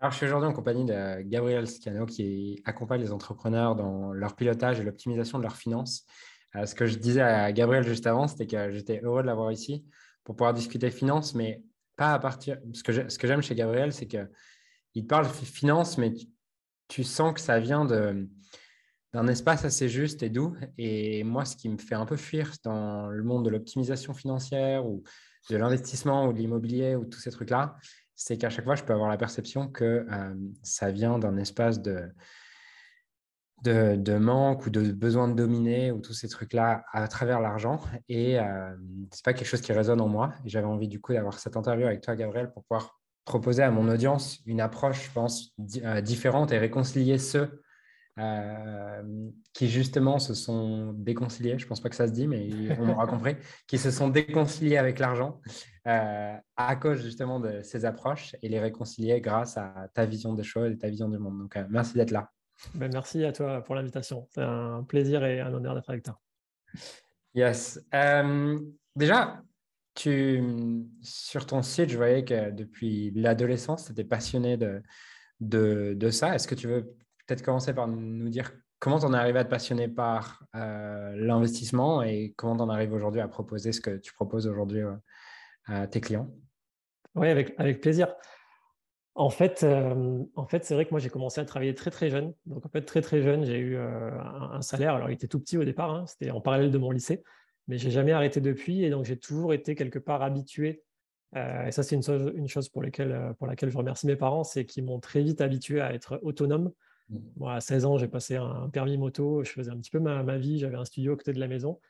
Alors, je suis aujourd'hui en compagnie de Gabriel Scano qui accompagne les entrepreneurs dans leur pilotage et l'optimisation de leurs finances. Euh, ce que je disais à Gabriel juste avant, c'était que j'étais heureux de l'avoir ici pour pouvoir discuter finances, mais pas à partir. Ce que j'aime chez Gabriel, c'est qu'il parle finances, mais tu, sens que ça vient d'un espace assez juste et doux. Et moi, ce qui me fait un peu fuir dans le monde de l'optimisation financière ou de l'investissement ou de l'immobilier ou tous ces trucs-là, c'est qu'à chaque fois, je peux avoir la perception que euh, ça vient d'un espace de, manque ou de besoin de dominer ou tous ces trucs-là à travers l'argent. Et euh, ce n'est pas quelque chose qui résonne en moi. Et j'avais envie du coup d'avoir cette interview avec toi, Gabriel, pour pouvoir proposer à mon audience une approche, je pense, euh, différente et réconcilier ceux euh, qui justement se sont déconciliés, je ne pense pas que ça se dit, mais on aura compris, qui se sont déconciliés avec l'argent euh, à cause justement de ces approches et les réconcilier grâce à ta vision des choses et ta vision du monde. Donc, euh, merci d'être là. Ben, merci à toi pour l'invitation. C'est un plaisir et un honneur d'être avec toi. Yes. déjà, tu, sur ton site, je voyais que depuis l'adolescence, tu étais passionné de, de, de ça. Est-ce que tu veux peut-être commencer par nous dire comment tu en es arrivé à te passionner par euh, l'investissement et comment tu en arrives aujourd'hui à proposer ce que tu proposes aujourd'hui euh, à tes clients? Oui, avec, avec plaisir. En fait, euh, en fait c'est vrai que moi, j'ai commencé à travailler très, très jeune. Donc, en fait, très, très jeune, j'ai eu un, salaire. Alors, il était tout petit au départ, hein. c'était en parallèle de mon lycée, mais j'ai jamais arrêté depuis. Et donc, j'ai toujours été quelque part habitué. et ça, c'est une chose, une chose pour, pour laquelle je remercie mes parents, c'est qu'ils m'ont très vite habitué à être autonome à 16 ans, j'ai passé un permis moto, je faisais un petit peu ma, vie, j'avais un studio à côté de la maison.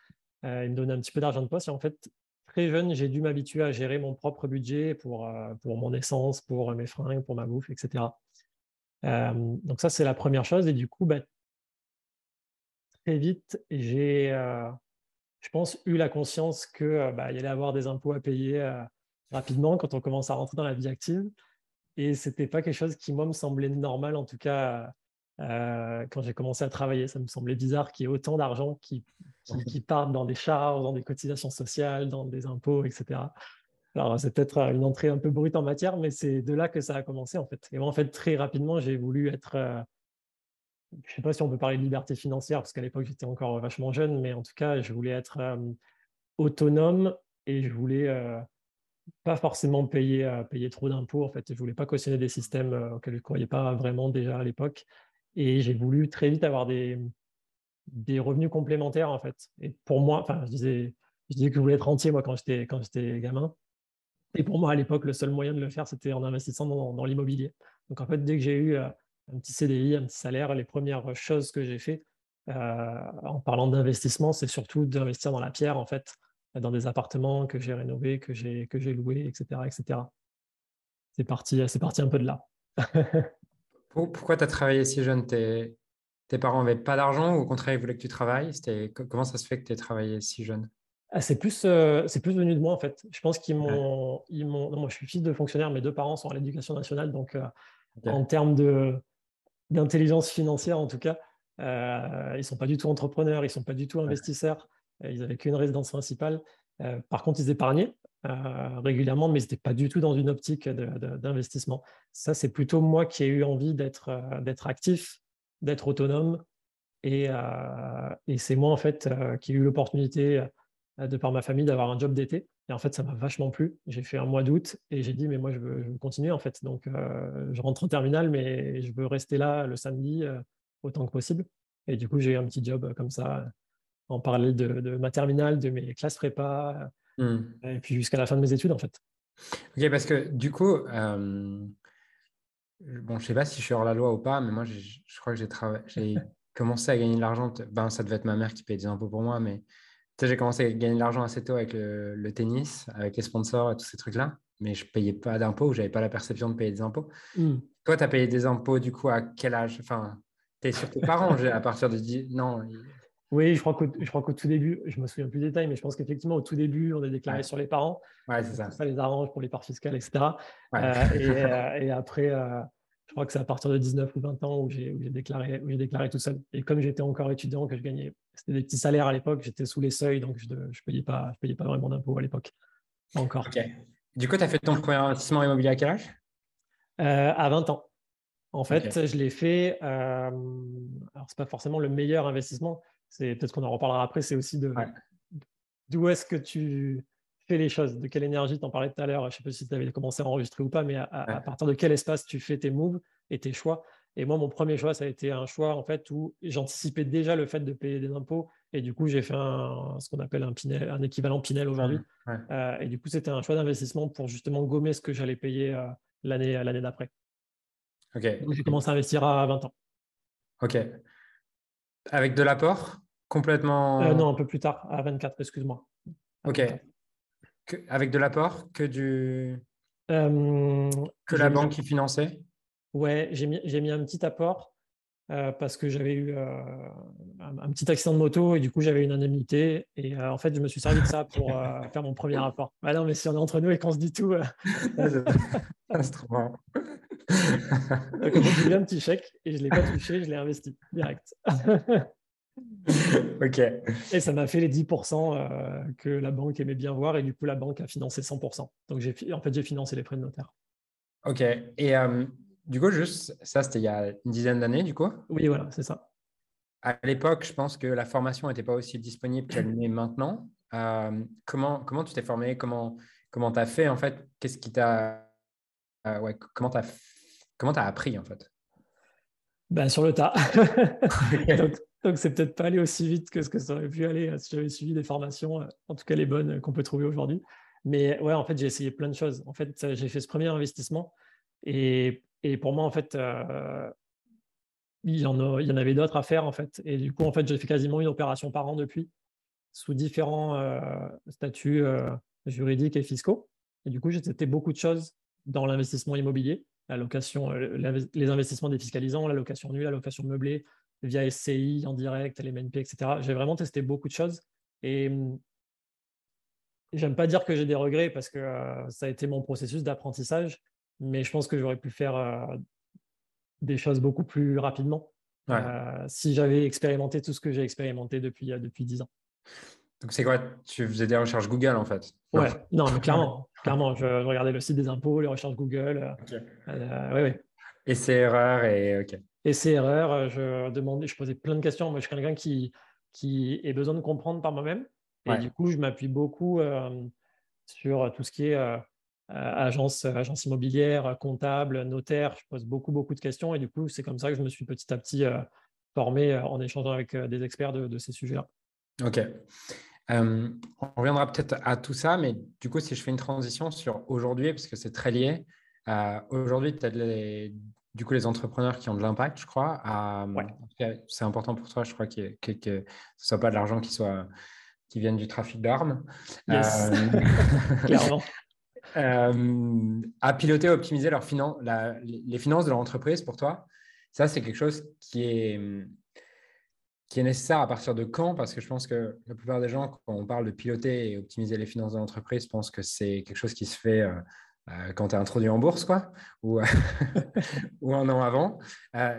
Euh, il me donnait un petit peu d'argent de poste. Et en fait, très jeune, j'ai dû m'habituer à gérer mon propre budget pour, euh, pour mon essence, pour mes fringues, pour ma bouffe, etc. Euh, donc ça, c'est la première chose. Et du coup, bah, très vite, j'ai, je pense, eu la conscience qu'il bah, y allait avoir des impôts à payer rapidement quand on commence à rentrer dans la vie active. Et ce n'était pas quelque chose qui, moi, me semblait normal, en tout cas, euh, quand j'ai commencé à travailler, ça me semblait bizarre qu'il y ait autant d'argent qui, qui, parte dans des charges, dans des cotisations sociales, dans des impôts, etc. Alors, c'est peut-être une entrée un peu brute en matière, mais c'est de là que ça a commencé, en fait. Et moi, en fait, très rapidement, j'ai voulu être. Euh, je ne sais pas si on peut parler de liberté financière, parce qu'à l'époque, j'étais encore vachement jeune, mais en tout cas, je voulais être euh, autonome et je voulais pas forcément payer, payer trop d'impôts. En fait, je voulais pas cautionner des systèmes auxquels je ne croyais pas vraiment déjà à l'époque. Et j'ai voulu très vite avoir des, revenus complémentaires, en fait. Et pour moi, enfin, je disais, je disais que je voulais être rentier, moi, quand j'étais, quand j'étais gamin. Et pour moi, à l'époque, le seul moyen de le faire, c'était en investissant dans, l'immobilier. Donc, en fait, dès que j'ai eu euh, un petit CDI, un petit salaire, les premières choses que j'ai fait euh, en parlant d'investissement, c'est surtout d'investir dans la pierre, en fait, dans des appartements que j'ai rénovés, que j'ai, que j'ai loués, etc., etc. C'est parti, c'est parti un peu de là. Pourquoi tu as travaillé si jeune? Tes, parents n'avaient pas d'argent ou au contraire, ils voulaient que tu travailles? Comment ça se fait que tu aies travaillé si jeune? Ah, c'est plus, euh, c'est plus venu de moi en fait. Je pense qu'ils m'ont, ils m'ont. moi, je suis fils de fonctionnaire. Mes deux parents sont à l'éducation nationale, donc euh, en termes de d'intelligence financière, en tout cas, euh, ils sont pas du tout entrepreneurs, ils sont pas du tout investisseurs. Ils avaient qu'une résidence principale. par contre, ils épargnaient. Euh, régulièrement, mais ce n'était pas du tout dans une optique d'investissement. Ça, c'est plutôt moi qui ai eu envie d'être euh, actif, d'être autonome. Et, euh, et c'est moi, en fait, qui ai eu l'opportunité, de par ma famille, d'avoir un job d'été. Et en fait, ça m'a vachement plu. J'ai fait un mois d'août et j'ai dit, mais moi, je veux, continuer, en fait. Donc, je rentre en terminale, mais je veux rester là le samedi autant que possible. Et du coup, j'ai eu un petit job comme ça, en parallèle de ma terminale, de mes classes prépa, Hmm. Et puis jusqu'à la fin de mes études, en fait. Ok, parce que du coup, euh, bon, je ne sais pas si je suis hors la loi ou pas, mais moi, je crois que j'ai commencé à gagner de l'argent. Ben, ça devait être ma mère qui payait des impôts pour moi, mais j'ai commencé à gagner de l'argent assez tôt avec le, tennis, avec les sponsors et tous ces trucs-là, mais je ne payais pas d'impôts, je n'avais pas la perception de payer des impôts. Hmm. Toi, tu as payé des impôts du coup à quel âge? Enfin, tu es sur tes parents à partir de 10... Non, oui, je crois qu'au, je crois qu'au tout début, je me souviens plus des détails, mais je pense qu'effectivement, au tout début, on est déclaré sur les parents. Ouais, c'est ça. Ça les arrange pour les parts fiscales, etc. Euh, euh, et, après, euh, je crois que c'est à partir de 19 ou 20 ans où j'ai, déclaré, où j'ai déclaré tout seul. Et comme j'étais encore étudiant, que je gagnais, c'était des petits salaires à l'époque, j'étais sous les seuils, donc je ne payais, pas, je payais pas vraiment d'impôts à l'époque. Pas encore. Du coup, tu as fait ton premier investissement immobilier à quel âge? À 20 ans. En fait, je l'ai fait. Alors, c'est pas forcément le meilleur investissement. C'est peut-être qu'on en reparlera après. C'est aussi de d'où est-ce que tu fais les choses, de quelle énergie. Tu en parlais tout à l'heure. Je ne sais pas si tu avais commencé à enregistrer ou pas, mais à, partir de quel espace tu fais tes moves et tes choix. Et moi, mon premier choix, ça a été un choix en fait où j'anticipais déjà le fait de payer des impôts. Et du coup, j'ai fait ce qu'on appelle un, Pinel, un équivalent Pinel aujourd'hui. Euh, et du coup, c'était un choix d'investissement pour justement gommer ce que j'allais payer euh, l'année l'année d'après. Ok. Donc, j'ai commencé à investir à 20 ans. Ok. Avec de l'apport complètement. Euh, non, un peu plus tard, à 24, excuse-moi. Ok. avec de l'apport que du. que la banque qui finançait? Ouais, j'ai mis, mis, un petit apport euh, parce que j'avais eu euh, un, petit accident de moto et du coup j'avais une indemnité. Et euh, en fait, je me suis servi de ça pour faire mon premier rapport. Ah non, mais si on est entre nous et qu'on se dit tout. c'est trop marrant. Donc, j'ai eu un petit chèque et je ne l'ai pas touché, je l'ai investi direct. ok. Et ça m'a fait les 10% que la banque aimait bien voir et du coup la banque a financé 100%. Donc j'ai, en fait, j'ai financé les frais de notaire. Ok. Et du coup, juste, ça, c'était il y a une dizaine d'années, du coup? Oui, voilà, c'est ça. À l'époque, je pense que la formation n'était pas aussi disponible qu'elle l'est maintenant. Euh, comment, comment tu t'es formé? Comment comment tu as fait, en fait? Qu'est-ce qui t'a... Euh, ouais, comment tu as, comment as appris, en fait? Ben, Sur le tas. donc, c'est peut-être pas allé aussi vite que ce que ça aurait pu aller euh, si j'avais suivi des formations, en tout cas les bonnes qu'on peut trouver aujourd'hui. Mais ouais, en fait, j'ai essayé plein de choses. En fait, j'ai fait ce premier investissement et et pour moi, en fait, euh, il, y en il y en avait d'autres à faire, en fait. Et du coup, en fait, j'ai fait quasiment une opération par an depuis, sous différents euh, statuts euh, juridiques et fiscaux. Et du coup, j'ai testé beaucoup de choses dans l'investissement immobilier, la location, les investissements défiscalisants, la location nue, la location meublée, via SCI, en direct, LMNP, etc. J'ai vraiment testé beaucoup de choses. Et hum, j'aime pas dire que j'ai des regrets parce que ça a été mon processus d'apprentissage mais je pense que j'aurais pu faire euh, des choses beaucoup plus rapidement euh, si j'avais expérimenté tout ce que j'ai expérimenté depuis, euh, depuis 10 ans. Donc, c'est quoi Tu faisais des recherches Google en fait? Ouais, non, mais clairement. clairement je, regardais le site des impôts, les recherches Google. ouais, ouais. Et c'est erreurs et OK. Et c'est erreurs, je demandais, je posais plein de questions. Moi, je suis quelqu'un qui, qui ait besoin de comprendre par moi-même. Et du coup, je m'appuie beaucoup sur tout ce qui est euh, agence, agence immobilière, comptable, notaire. Je pose beaucoup, beaucoup de questions et du coup, c'est comme ça que je me suis petit à petit euh, formé euh, en échangeant avec des experts de, ces sujets-là. Ok. on reviendra peut-être à tout ça, mais du coup, si je fais une transition sur aujourd'hui, parce que c'est très lié, aujourd'hui, tu as les, du coup les entrepreneurs qui ont de l'impact, je crois. C'est important pour toi, je crois, que, que, ce ne soit pas de l'argent qui soit qui vienne du trafic d'armes. Clairement. Euh, à piloter, optimiser leurs finances, les finances de leur entreprise pour toi, ça, c'est quelque chose qui est, qui est nécessaire à partir de quand? Parce que je pense que la plupart des gens, quand on parle de piloter et optimiser les finances de l'entreprise, pensent que c'est quelque chose qui se fait euh, euh, quand tu es introduit en bourse, quoi, ou, ou un an avant.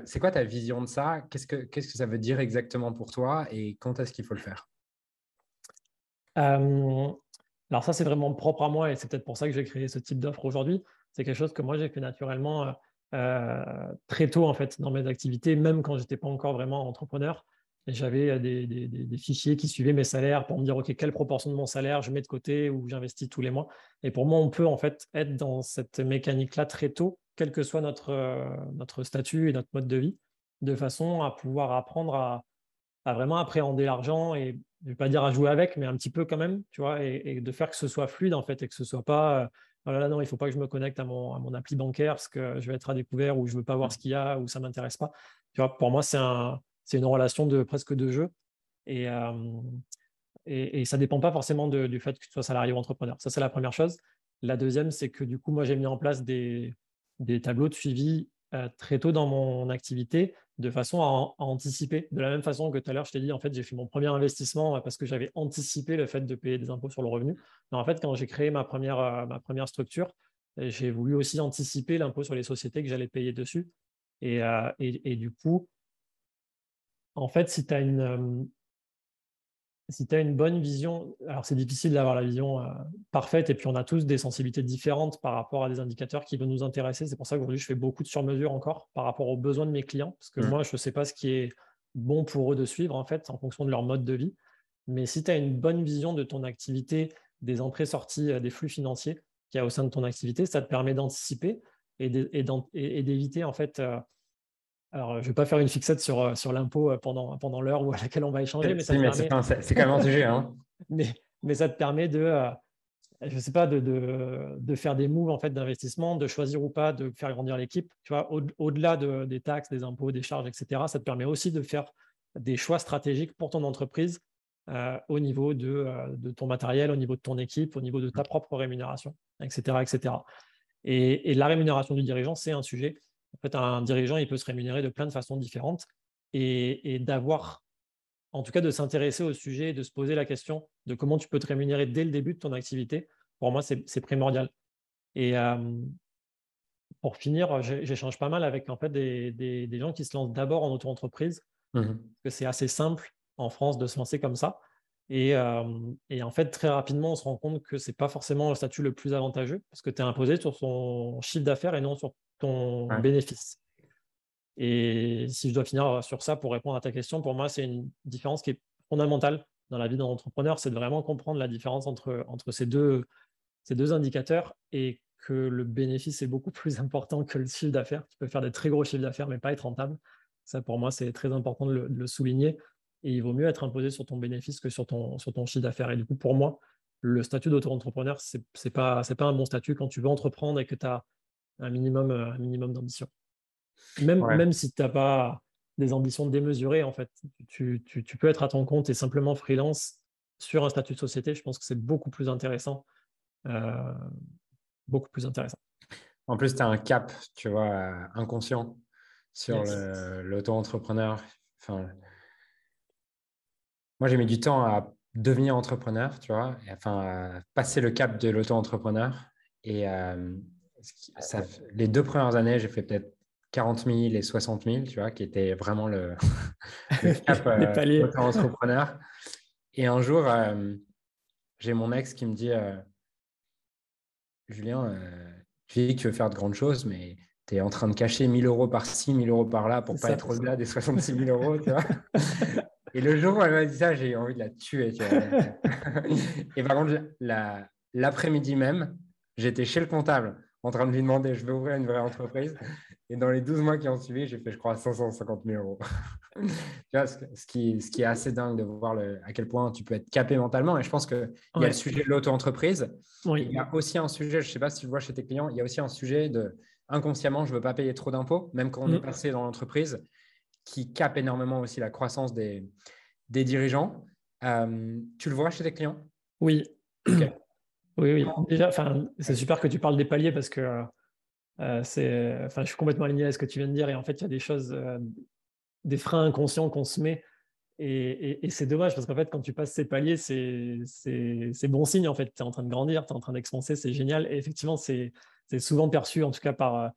c'est quoi ta vision de ça? Qu'est-ce que, qu'est-ce que ça veut dire exactement pour toi et quand est-ce qu'il faut le faire? Alors ça, c'est vraiment propre à moi et c'est peut-être pour ça que j'ai créé ce type d'offre aujourd'hui. C'est quelque chose que moi, j'ai fait naturellement euh, euh, très tôt en fait dans mes activités, même quand j'étais pas encore vraiment entrepreneur. J'avais euh, des, fichiers qui suivaient mes salaires pour me dire, OK, quelle proportion de mon salaire je mets de côté ou j'investis tous les mois. Et pour moi, on peut en fait être dans cette mécanique-là très tôt, quel que soit notre, notre statut et notre mode de vie, de façon à pouvoir apprendre à, à vraiment appréhender l'argent et je ne vais pas dire à jouer avec, mais un petit peu quand même, tu vois, et, de faire que ce soit fluide en fait et que ce soit pas, euh, oh là, non, il ne faut pas que je me connecte à mon, à mon appli bancaire parce que je vais être à découvert ou je ne veux pas voir ce qu'il y a ou ça ne m'intéresse pas. Tu vois, pour moi, c'est un, une relation de presque de jeu et, euh, et, ça ne dépend pas forcément du fait que tu sois salarié ou entrepreneur. Ça, c'est la première chose. La deuxième, c'est que du coup, moi, j'ai mis en place des, des tableaux de suivi euh, très tôt dans mon activité de façon à, anticiper. De la même façon que tout à l'heure, je t'ai dit, en fait, j'ai fait mon premier investissement euh, parce que j'avais anticipé le fait de payer des impôts sur le revenu. Mais en fait, quand j'ai créé ma première, ma première structure, j'ai voulu aussi anticiper l'impôt sur les sociétés que j'allais payer dessus. Et, et, du coup, en fait, si tu as une, si tu as une bonne vision, alors c'est difficile d'avoir la vision euh, parfaite, et puis on a tous des sensibilités différentes par rapport à des indicateurs qui vont nous intéresser. C'est pour ça qu'aujourd'hui, je fais beaucoup de sur-mesure encore par rapport aux besoins de mes clients, parce que mmh. moi, je ne sais pas ce qui est bon pour eux de suivre, en fait, en fonction de leur mode de vie. Mais si tu as une bonne vision de ton activité, des entrées-sorties, euh, des flux financiers qu'il y a au sein de ton activité, ça te permet d'anticiper et d'éviter, en fait, euh, alors, je ne vais pas faire une fixette sur, euh, sur l'impôt pendant, pendant l'heure à laquelle on va échanger, mais, c'est quand même un sujet. Hein. mais, mais, ça te permet de, je sais pas, de, de, de, faire des moves en fait, d'investissement, de choisir ou pas de faire grandir l'équipe. Tu vois, au-delà des taxes, des impôts, des charges, etc., ça te permet aussi de faire des choix stratégiques pour ton entreprise euh, au niveau euh, de, ton matériel, au niveau de ton équipe, au niveau de ta propre rémunération, etc. etc. Et, la rémunération du dirigeant, c'est un sujet. En fait, un dirigeant, il peut se rémunérer de plein de façons différentes et, d'avoir, en tout cas, de s'intéresser au sujet, de se poser la question de comment tu peux te rémunérer dès le début de ton activité. Pour moi, c'est primordial. Et euh, pour finir, j'échange pas mal avec en fait, des, gens qui se lancent d'abord en auto-entreprise, mmh parce que c'est assez simple en France de se lancer comme ça. Et, en fait, très rapidement, on se rend compte que ce n'est pas forcément le statut le plus avantageux parce que tu es imposé sur son chiffre d'affaires et non sur ton bénéfice. Et si je dois finir sur ça pour répondre à ta question, pour moi, c'est une différence qui est fondamentale dans la vie d'un entrepreneur, c'est de vraiment comprendre la différence entre, entre ces, deux, ces deux indicateurs et que le bénéfice est beaucoup plus important que le chiffre d'affaires. Tu peux faire des très gros chiffres d'affaires, mais pas être rentable. Ça, pour moi, c'est très important de le souligner et il vaut mieux être imposé sur ton bénéfice que sur ton, sur ton chiffre d'affaires. Et du coup, pour moi, le statut d'auto-entrepreneur, ce n'est pas, pas un bon statut quand tu veux entreprendre et que tu as un minimum, un minimum d'ambition. Même, même si tu n'as pas des ambitions démesurées, en fait, tu, tu, tu, peux être à ton compte et simplement freelance sur un statut de société. Je pense que c'est beaucoup plus intéressant. Euh, beaucoup plus intéressant. En plus, tu as un cap, tu vois, inconscient sur l'auto-entrepreneur. Enfin, moi, j'ai mis du temps à devenir entrepreneur, tu vois, enfin, à passer le cap de l'auto-entrepreneur. Et euh, les deux premières années, j'ai fait peut-être 40 000 et 60 000, tu vois, qui était vraiment le, cap euh, auto-entrepreneur. Et un jour, euh, j'ai mon ex qui me dit Julien, tu dis que tu veux faire de grandes choses, mais tu es en train de cacher 1000 euros par-ci, 1000 euros par-là pour pas être au-delà des 66 000 euros, tu vois. Et le jour où elle m'a dit ça, j'ai envie de la tuer. et par contre, l'après-midi même, j'étais chez le comptable en train de lui demander je veux ouvrir une vraie entreprise. Et dans les 12 mois qui ont suivi, j'ai fait, je crois, 550 000 euros. tu vois, ce, qui, ce qui est assez dingue de voir le, à quel point tu peux être capé mentalement. Et je pense qu'il y a le sujet de l'auto-entreprise. Il y a aussi un sujet, je ne sais pas si tu le vois chez tes clients, il y a aussi un sujet de inconsciemment, je ne veux pas payer trop d'impôts, même quand on est mm. passé dans l'entreprise qui capent énormément aussi la croissance des, des dirigeants. Euh, tu le vois chez tes clients? Oui. Oui, oui. Déjà, c'est super que tu parles des paliers parce que euh, c'est, enfin, je suis complètement aligné à ce que tu viens de dire. Et en fait, il y a des choses, euh, des freins inconscients qu'on se met. Et, et, c'est dommage parce qu'en fait, quand tu passes ces paliers, c'est, c'est, bon signe. En fait, tu es en train de grandir, tu es en train d'expanser, c'est génial. Et effectivement, c'est, souvent perçu, en tout cas par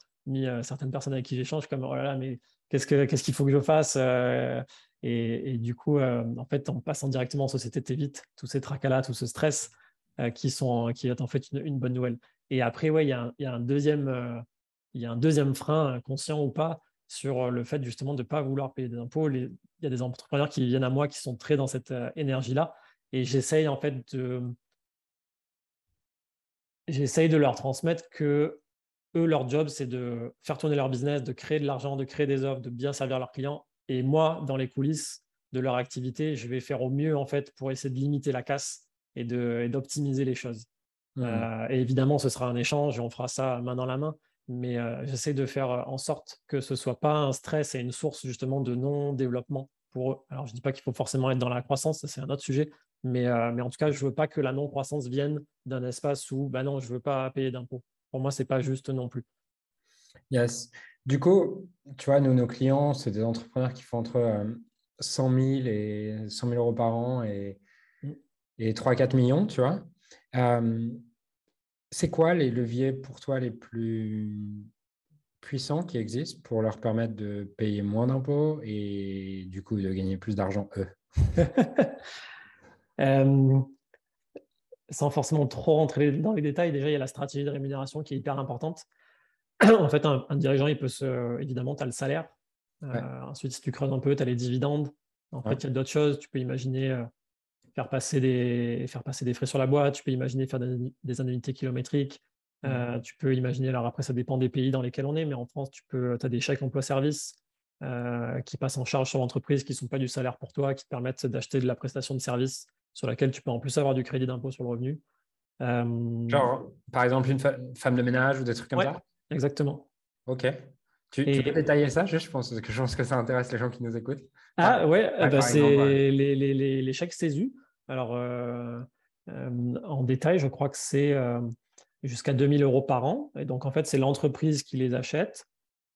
certaines personnes avec qui j'échange, comme oh là là, mais qu'est-ce qu'il faut que je fasse euh, et, du coup, euh, en fait, en passant directement en société, tu évites tous ces tracas-là, tout ce stress euh, qui, sont, qui est en fait une, bonne nouvelle. Et après, ouais, il y, a un, deuxième, y a un deuxième frein, conscient ou pas, sur le fait justement de ne pas vouloir payer des impôts. il y a des entrepreneurs qui viennent à moi qui sont très dans cette énergie-là. Et j'essaye en fait de, j'essaye de leur transmettre que eux, leur job, c'est de faire tourner leur business, de créer de l'argent, de créer des offres, de bien servir leurs clients. Et moi, dans les coulisses de leur activité, je vais faire au mieux en fait pour essayer de limiter la casse et d'optimiser les choses. Mmh. Euh, et évidemment, ce sera un échange et on fera ça main dans la main. Mais euh, j'essaie de faire en sorte que ce soit pas un stress et une source justement de non-développement pour eux. Alors, je ne dis pas qu'il faut forcément être dans la croissance, c'est un autre sujet. Mais, euh, mais en tout cas, je ne veux pas que la non-croissance vienne d'un espace où, bah non, je ne veux pas payer d'impôts pour moi, c'est pas juste non plus. Yes. Du coup, tu vois, nous, nos clients, c'est des entrepreneurs qui font entre 100 000 et 100 000 euros par an et, mm. et 3-4 millions, tu vois. Euh, c'est quoi les leviers pour toi les plus puissants qui existent pour leur permettre de payer moins d'impôts et du coup de gagner plus d'argent eux? sans forcément trop rentrer dans les détails, déjà, il y a la stratégie de rémunération qui est hyper importante. en fait, un, dirigeant, il peut se. Évidemment, tu as le salaire. Ensuite, si tu creuses un peu, tu as les dividendes. En fait, il y a d'autres choses. Tu peux imaginer faire passer, des, faire passer des frais sur la boîte, tu peux imaginer faire des, indemnités kilométriques, euh, tu peux imaginer, alors après, ça dépend des pays dans lesquels on est, mais en France, tu peux, as des chèques emploi-service euh, qui passent en charge sur l'entreprise, qui ne sont pas du salaire pour toi, qui te permettent d'acheter de la prestation de service sur laquelle tu peux en plus avoir du crédit d'impôt sur le revenu. Euh, Genre, par exemple, une femme de ménage ou des trucs comme ça? Exactement. Ok. Tu, peux détailler ça? Je pense, que je pense que ça intéresse les gens qui nous écoutent. Ah ouais, bah, c'est les, les, les, chèques CESU. Alors, euh, euh, en détail, je crois que c'est jusqu'à 2000 euros par an. Et donc, en fait, c'est l'entreprise qui les achète.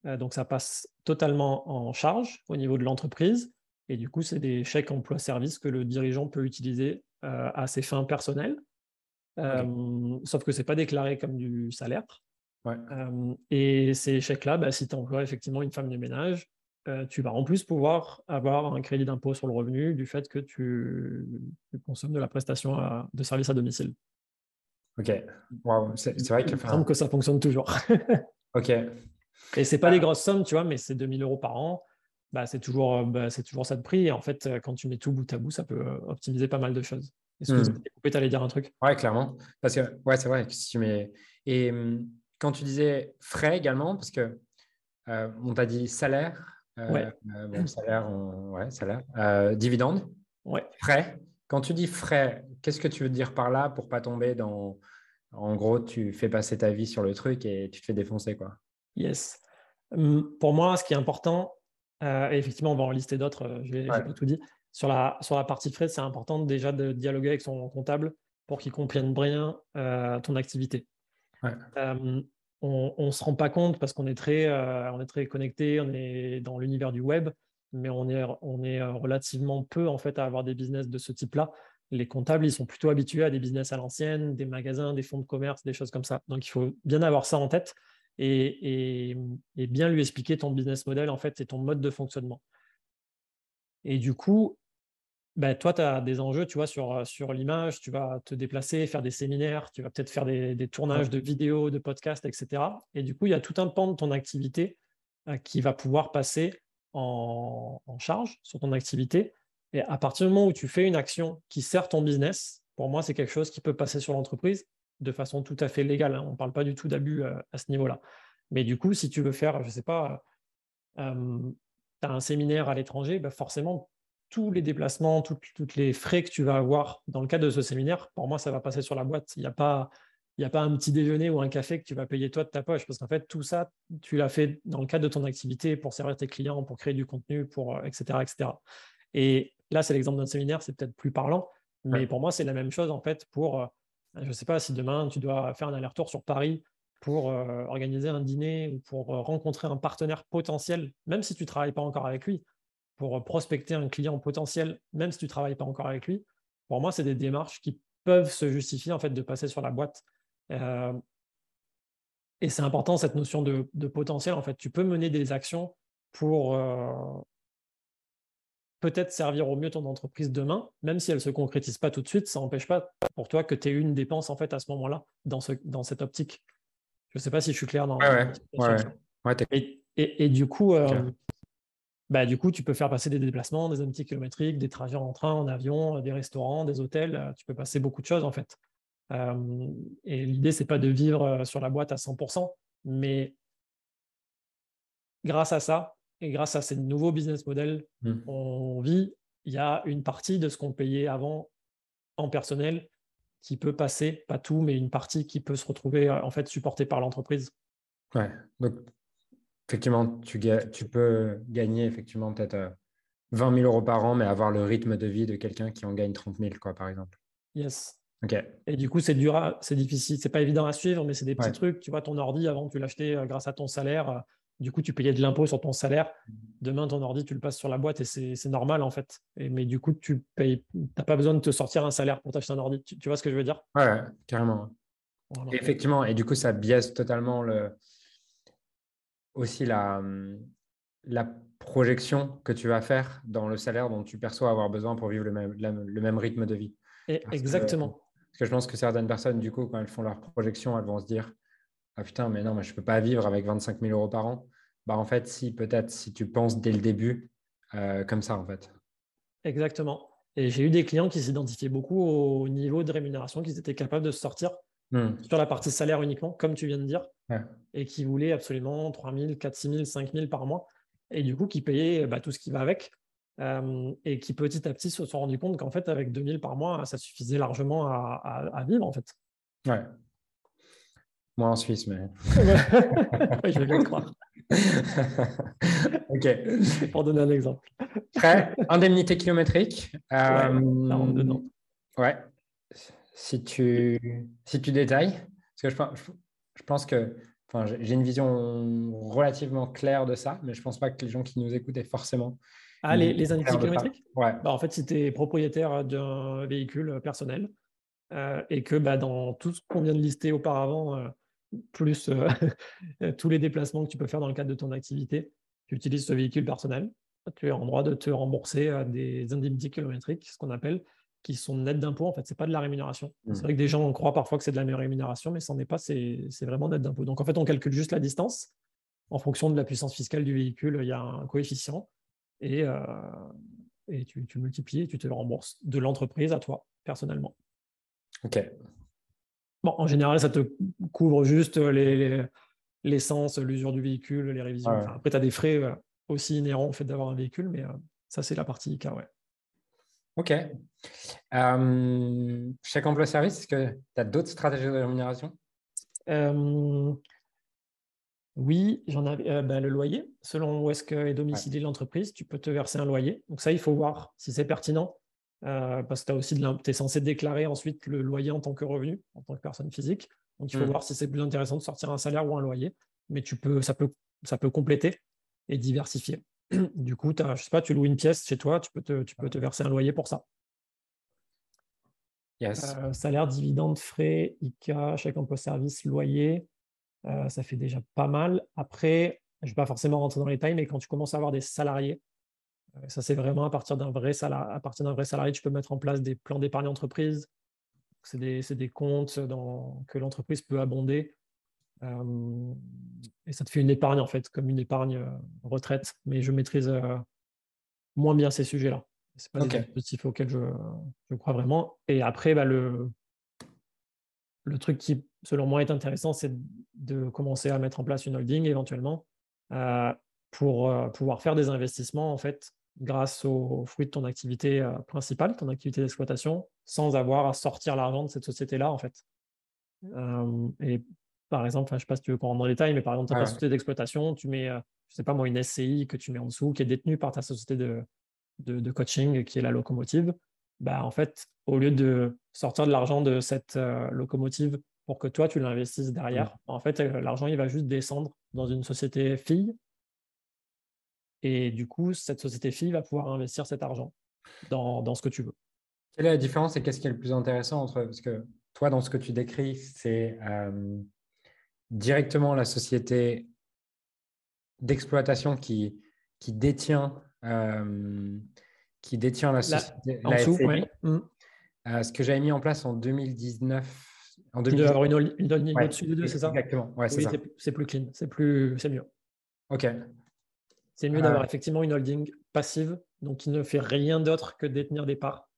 donc, ça passe totalement en charge au niveau de l'entreprise. Et du coup, c'est des chèques emploi-service que le dirigeant peut utiliser à ses fins personnelles. sauf que ce n'est pas déclaré comme du salaire. et ces chèques-là, bah, si tu emploies effectivement une femme de ménage, euh, tu vas en plus pouvoir avoir un crédit d'impôt sur le revenu du fait que tu, consommes de la prestation de service à domicile. Ok, c'est vrai que. Il me semble que ça fonctionne toujours. ok. Et c'est pas des grosses sommes, tu vois, mais c'est 2000 euros par an. Bah, c'est toujours, bah, toujours ça de prix. Et en fait, quand tu mets tout bout à bout, ça peut optimiser pas mal de choses. Est-ce que hmm. tu allais dire un truc? Ouais, clairement. Parce que, ouais, c'est vrai. si tu mets... Et quand tu disais frais également, parce que euh, on t'a dit salaire, ouais. Euh, bon, salaire, ouais, salaire. Euh, dividende. Ouais. Frais. Quand tu dis frais, qu'est-ce que tu veux dire par là pour pas tomber dans. En gros, tu fais passer ta vie sur le truc et tu te fais défoncer, quoi? Yes. Pour moi, ce qui est important, euh, et effectivement, on va en lister d'autres, je n'ai pas tout dit. Sur la, sur la partie frais, c'est important déjà de dialoguer avec son comptable pour qu'il comprenne bien ton activité. Ouais. On ne se rend pas compte parce qu'on est très, euh, on est très connecté, on est dans l'univers du web, mais on est, on est euh, relativement peu en fait à avoir des business de ce type-là. Les comptables, ils sont plutôt habitués à des business à l'ancienne, des magasins, des fonds de commerce, des choses comme ça. Donc il faut bien avoir ça en tête et, et bien lui expliquer ton business model en fait et ton mode de fonctionnement. Et du coup, ben, toi, tu as des enjeux, tu vois, sur, sur l'image, tu vas te déplacer, faire des séminaires, tu vas peut-être faire des, tournages de vidéos, de podcasts, etc. Et du coup, il y a tout un pan de ton activité euh, qui va pouvoir passer en, charge sur ton activité. Et à partir du moment où tu fais une action qui sert ton business, pour moi, c'est quelque chose qui peut passer sur l'entreprise de façon tout à fait légale. Hein. On ne parle pas du tout d'abus euh, à ce niveau-là. Mais du coup, si tu veux faire, je ne sais pas, tu as un séminaire à l'étranger, ben forcément, tous les déplacements, toutes, les frais que tu vas avoir dans le cadre de ce séminaire, pour moi, ça va passer sur la boîte. Il n'y a pas, il a pas un petit déjeuner ou un café que tu vas payer toi de ta poche, parce qu'en fait, tout ça, tu l'as fait dans le cadre de ton activité pour servir tes clients, pour créer du contenu, pour, etc., euh, etc. Et là, c'est l'exemple d'un séminaire, c'est peut-être plus parlant, mais pour moi, c'est la même chose, en fait, pour, euh, je ne sais pas, si demain, tu dois faire un aller-retour sur Paris pour euh, organiser un dîner ou pour rencontrer un partenaire potentiel, même si tu ne travailles pas encore avec lui, pour prospecter un client potentiel, même si tu ne travailles pas encore avec lui, pour moi, c'est des démarches qui peuvent se justifier en fait de passer sur la boîte. Euh, et c'est important cette notion de, potentiel. En fait, tu peux mener des actions pour euh, peut-être servir au mieux ton entreprise demain, même si elle ne se concrétise pas tout de suite. Ça n'empêche pas pour toi que tu aies une dépense en fait à ce moment-là dans, ce, dans cette optique. Je ne sais pas si je suis clair dans. Ouais, ouais. et, et, du coup, euh, bah, du coup, tu peux faire passer des déplacements, des amitiés kilométriques, des trajets en train, en avion, des restaurants, des hôtels. Euh, tu peux passer beaucoup de choses en fait. Euh, et l'idée, c'est pas de vivre euh, sur la boîte à 100%, mais grâce à ça et grâce à ces nouveaux business models, mmh. on vit. Il y a une partie de ce qu'on payait avant en personnel qui peut passer, pas tout, mais une partie qui peut se retrouver en fait supportée par l'entreprise. Ouais. Donc effectivement, tu, tu peux gagner effectivement peut-être 20 euh, 000 euros par an, mais avoir le rythme de vie de quelqu'un qui en gagne 30 000, quoi, par exemple. Yes. Ok. Et du coup, c'est dur, c'est difficile, c'est pas évident à suivre, mais c'est des petits trucs. Tu vois, ton ordi, avant, tu l'achetais euh, grâce à ton salaire. Du coup, tu payais de l'impôt sur ton salaire. Demain, ton ordi, tu le passes sur la boîte et c'est normal, en fait. Et, mais du coup, tu payes, n'as pas besoin de te sortir un salaire pour t'acheter un ordi. Tu, vois ce que je veux dire? Ouais, carrément. effectivement, et du coup, ça biaise totalement le, aussi la, la projection que tu vas faire dans le salaire dont tu perçois avoir besoin pour vivre le même, le même rythme de vie. exactement. parce que je pense que certaines personnes, du coup, quand elles font leur projection, elles vont se dire Ah putain, mais non, mais je ne peux pas vivre avec 25 000 euros par an. Bah, en fait, si, peut-être, si tu penses dès le début, euh, comme ça, en fait. Exactement. Et j'ai eu des clients qui s'identifiaient beaucoup au niveau de rémunération qu'ils étaient capables de sortir hmm. sur la partie salaire uniquement, comme tu viens de dire, et qui voulaient absolument 3 000, 4 000, 5 000 par mois, et du coup qui payaient bah, tout ce qui va avec, euh, et qui petit à petit se sont rendus compte qu'en fait, avec 2 000 par mois, ça suffisait largement à, à vivre, en fait. Ouais. Moi en Suisse, mais. je vais bien le croire. ok. Pour donner un exemple. Prêt? Indemnité kilométrique. Euh, ouais. Si tu, si tu détailles, parce que je, je pense que enfin, j'ai une vision relativement claire de ça, mais je ne pense pas que les gens qui nous écoutent aient forcément. Ah, les, les indemnités kilométriques? Ouais. Bah, en fait, si tu es propriétaire d'un véhicule personnel euh, et que bah, dans tout ce qu'on vient de lister auparavant, euh, plus euh, tous les déplacements que tu peux faire dans le cadre de ton activité, tu utilises ce véhicule personnel, tu es en droit de te rembourser euh, des indemnités kilométriques, ce qu'on appelle, qui sont nettes d'impôts. En fait, ce n'est pas de la rémunération. C'est mmh. vrai que des gens croient parfois que c'est de la rémunération, mais ce n'en est pas, c'est vraiment net d'impôts. Donc, en fait, on calcule juste la distance. En fonction de la puissance fiscale du véhicule, il y a un coefficient et, euh, et tu, tu multiplies et tu te rembourses de l'entreprise à toi, personnellement. OK en général, ça te couvre juste l'essence, l'usure du véhicule, les révisions. après, tu as des frais euh, aussi inhérents au fait d'avoir un véhicule, mais euh, ça, c'est la partie ICA. Ouais. OK. Euh, chaque emploi-service, est-ce que tu as d'autres stratégies de rémunération? Oui, j'en avais. Ben, le loyer, selon où est-ce est domiciliée l'entreprise, tu peux te verser un loyer. Donc ça, il faut voir si c'est pertinent. Euh, parce que tu es censé déclarer ensuite le loyer en tant que revenu, en tant que personne physique. Donc, il faut hmm. voir si c'est plus intéressant de sortir un salaire ou un loyer. Mais tu peux, ça, peut, ça peut compléter et diversifier. du coup, as, je sais pas, tu loues une pièce chez toi, tu peux te, tu peux te verser un loyer pour ça. Yes. Euh, salaire, dividende, frais, ICA, chèque emploi service, loyer, euh, ça fait déjà pas mal. Après, je ne vais pas forcément rentrer dans les détails, mais quand tu commences à avoir des salariés, ça, c'est vraiment à partir d'un vrai, salarié, vrai tu peux mettre en place des plans d'épargne entreprise. C'est des, des, comptes dans, que l'entreprise peut abonder. Euh, et ça te fait une épargne, en fait, comme une épargne euh, retraite. Mais je maîtrise moins bien ces sujets-là. Ce pas okay. des dispositifs auxquels je, je, crois vraiment. Et après, bah, le, le truc qui, selon moi, est intéressant, c'est de commencer à mettre en place une holding éventuellement pour pouvoir faire des investissements en fait grâce aux fruits de ton activité euh, principale, ton activité d'exploitation, sans avoir à sortir l'argent de cette société-là, en fait. Euh, et par exemple, je ne sais pas si tu veux qu'on rentre dans les détails, mais par exemple, tu as ta société d'exploitation, tu mets, euh, je ne sais pas moi, une SCI que tu mets en dessous, qui est détenue par ta société de, de, coaching, qui est la locomotive. Bah, en fait, au lieu de sortir de l'argent de cette locomotive pour que toi, tu l'investisses derrière, mmh. en fait, l'argent, il va juste descendre dans une société fille et du coup, cette société fille va pouvoir investir cet argent dans, ce que tu veux. Quelle est la différence et qu'est-ce qui est le plus intéressant entre. Parce que toi, dans ce que tu décris, c'est euh, directement la société d'exploitation qui, qui, détient, euh, qui détient la société. La, mmh. euh, ce que j'avais mis en place en 2019. En 2019. avoir une, une, au-dessus de deux, c'est ça? Exactement. Ouais, c'est, c'est plus clean, c'est mieux. OK. C'est mieux d'avoir effectivement une holding passive, donc qui ne fait rien d'autre que détenir des parts,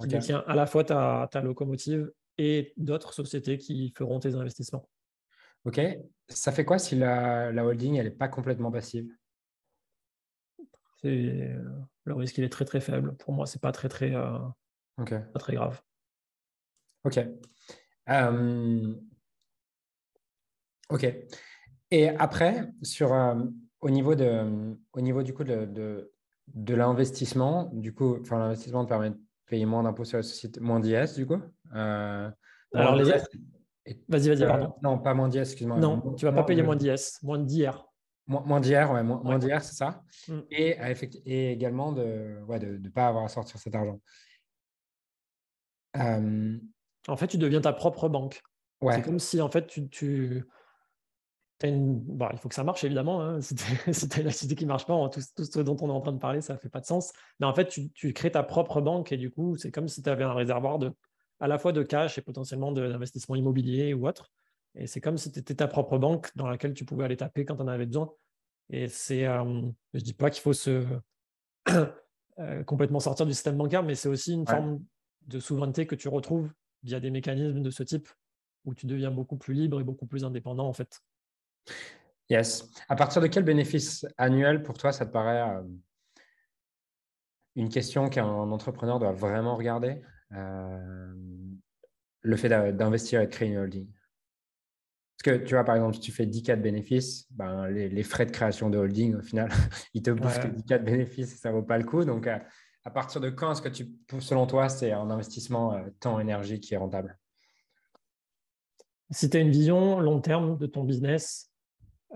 qui détient à la fois ta, ta locomotive et d'autres sociétés qui feront tes investissements. Ok. Ça fait quoi si la, holding elle n'est pas complètement passive? Le risque il est très très faible. Pour moi, c'est pas très très, euh, pas très grave. Ok. Euh, ok. Et après, sur, euh, au niveau, de, au niveau du coup de, de, l'investissement, du coup, enfin, l'investissement te permet de payer moins d'impôts sur la société, moins d'IS, du coup. Euh, Alors, les Vas-y, vas-y, pardon. non, pas moins d'IS, excuse-moi. Non, tu ne vas pas payer moins d'IS, moins d'IR. Moins, moins d'IR, ouais, moins, d'IR, c'est ça. Mm. Et, et, également de ne ouais, de, de pas avoir à sortir cet argent. Euh, en fait, tu deviens ta propre banque. Ouais. C'est comme si, en fait, tu, tu, Bon, il faut que ça marche, évidemment. Hein. Si tu as une activité qui ne marche pas, tout, ce dont on est en train de parler, ça ne fait pas de sens. Mais en fait, tu, crées ta propre banque et du coup, c'est comme si tu avais un réservoir de, à la fois de cash et potentiellement d'investissement immobilier ou autre. Et c'est comme si tu étais ta propre banque dans laquelle tu pouvais aller taper quand tu en avais besoin. Et c'est, euh, je ne dis pas qu'il faut se euh, complètement sortir du système bancaire, mais c'est aussi une forme de souveraineté que tu retrouves via des mécanismes de ce type où tu deviens beaucoup plus libre et beaucoup plus indépendant en fait. Yes. À partir de quel bénéfice annuel pour toi ça te paraît euh, une question qu'un entrepreneur doit vraiment regarder euh, Le fait d'investir et de créer une holding? Parce que tu vois, par exemple, si tu fais 10 cas de bénéfices, ben, les, frais de création de holding, au final, ils te bouffent que 10 cas de bénéfices et ça ne vaut pas le coup. Donc, euh, à partir de quand est-ce que tu, selon toi, c'est un investissement temps-énergie qui est rentable? Si tu as une vision long terme de ton business,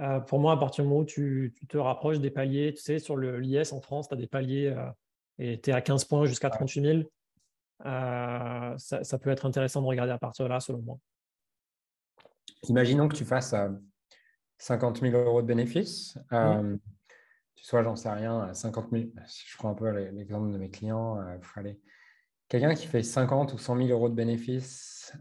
euh, pour moi, à partir du moment où tu, te rapproches des paliers, tu sais, sur le l'IS en France, tu as des paliers euh, et tu es à 15 points jusqu'à 38 000, euh, ça, peut être intéressant de regarder à partir de là, selon moi. Imaginons que tu fasses 50 000 euros de bénéfices. Tu sois, j'en sais rien, 50 000. Je prends un peu l'exemple de mes clients. Quelqu'un qui fait 50 ou 100 000 euros de bénéfices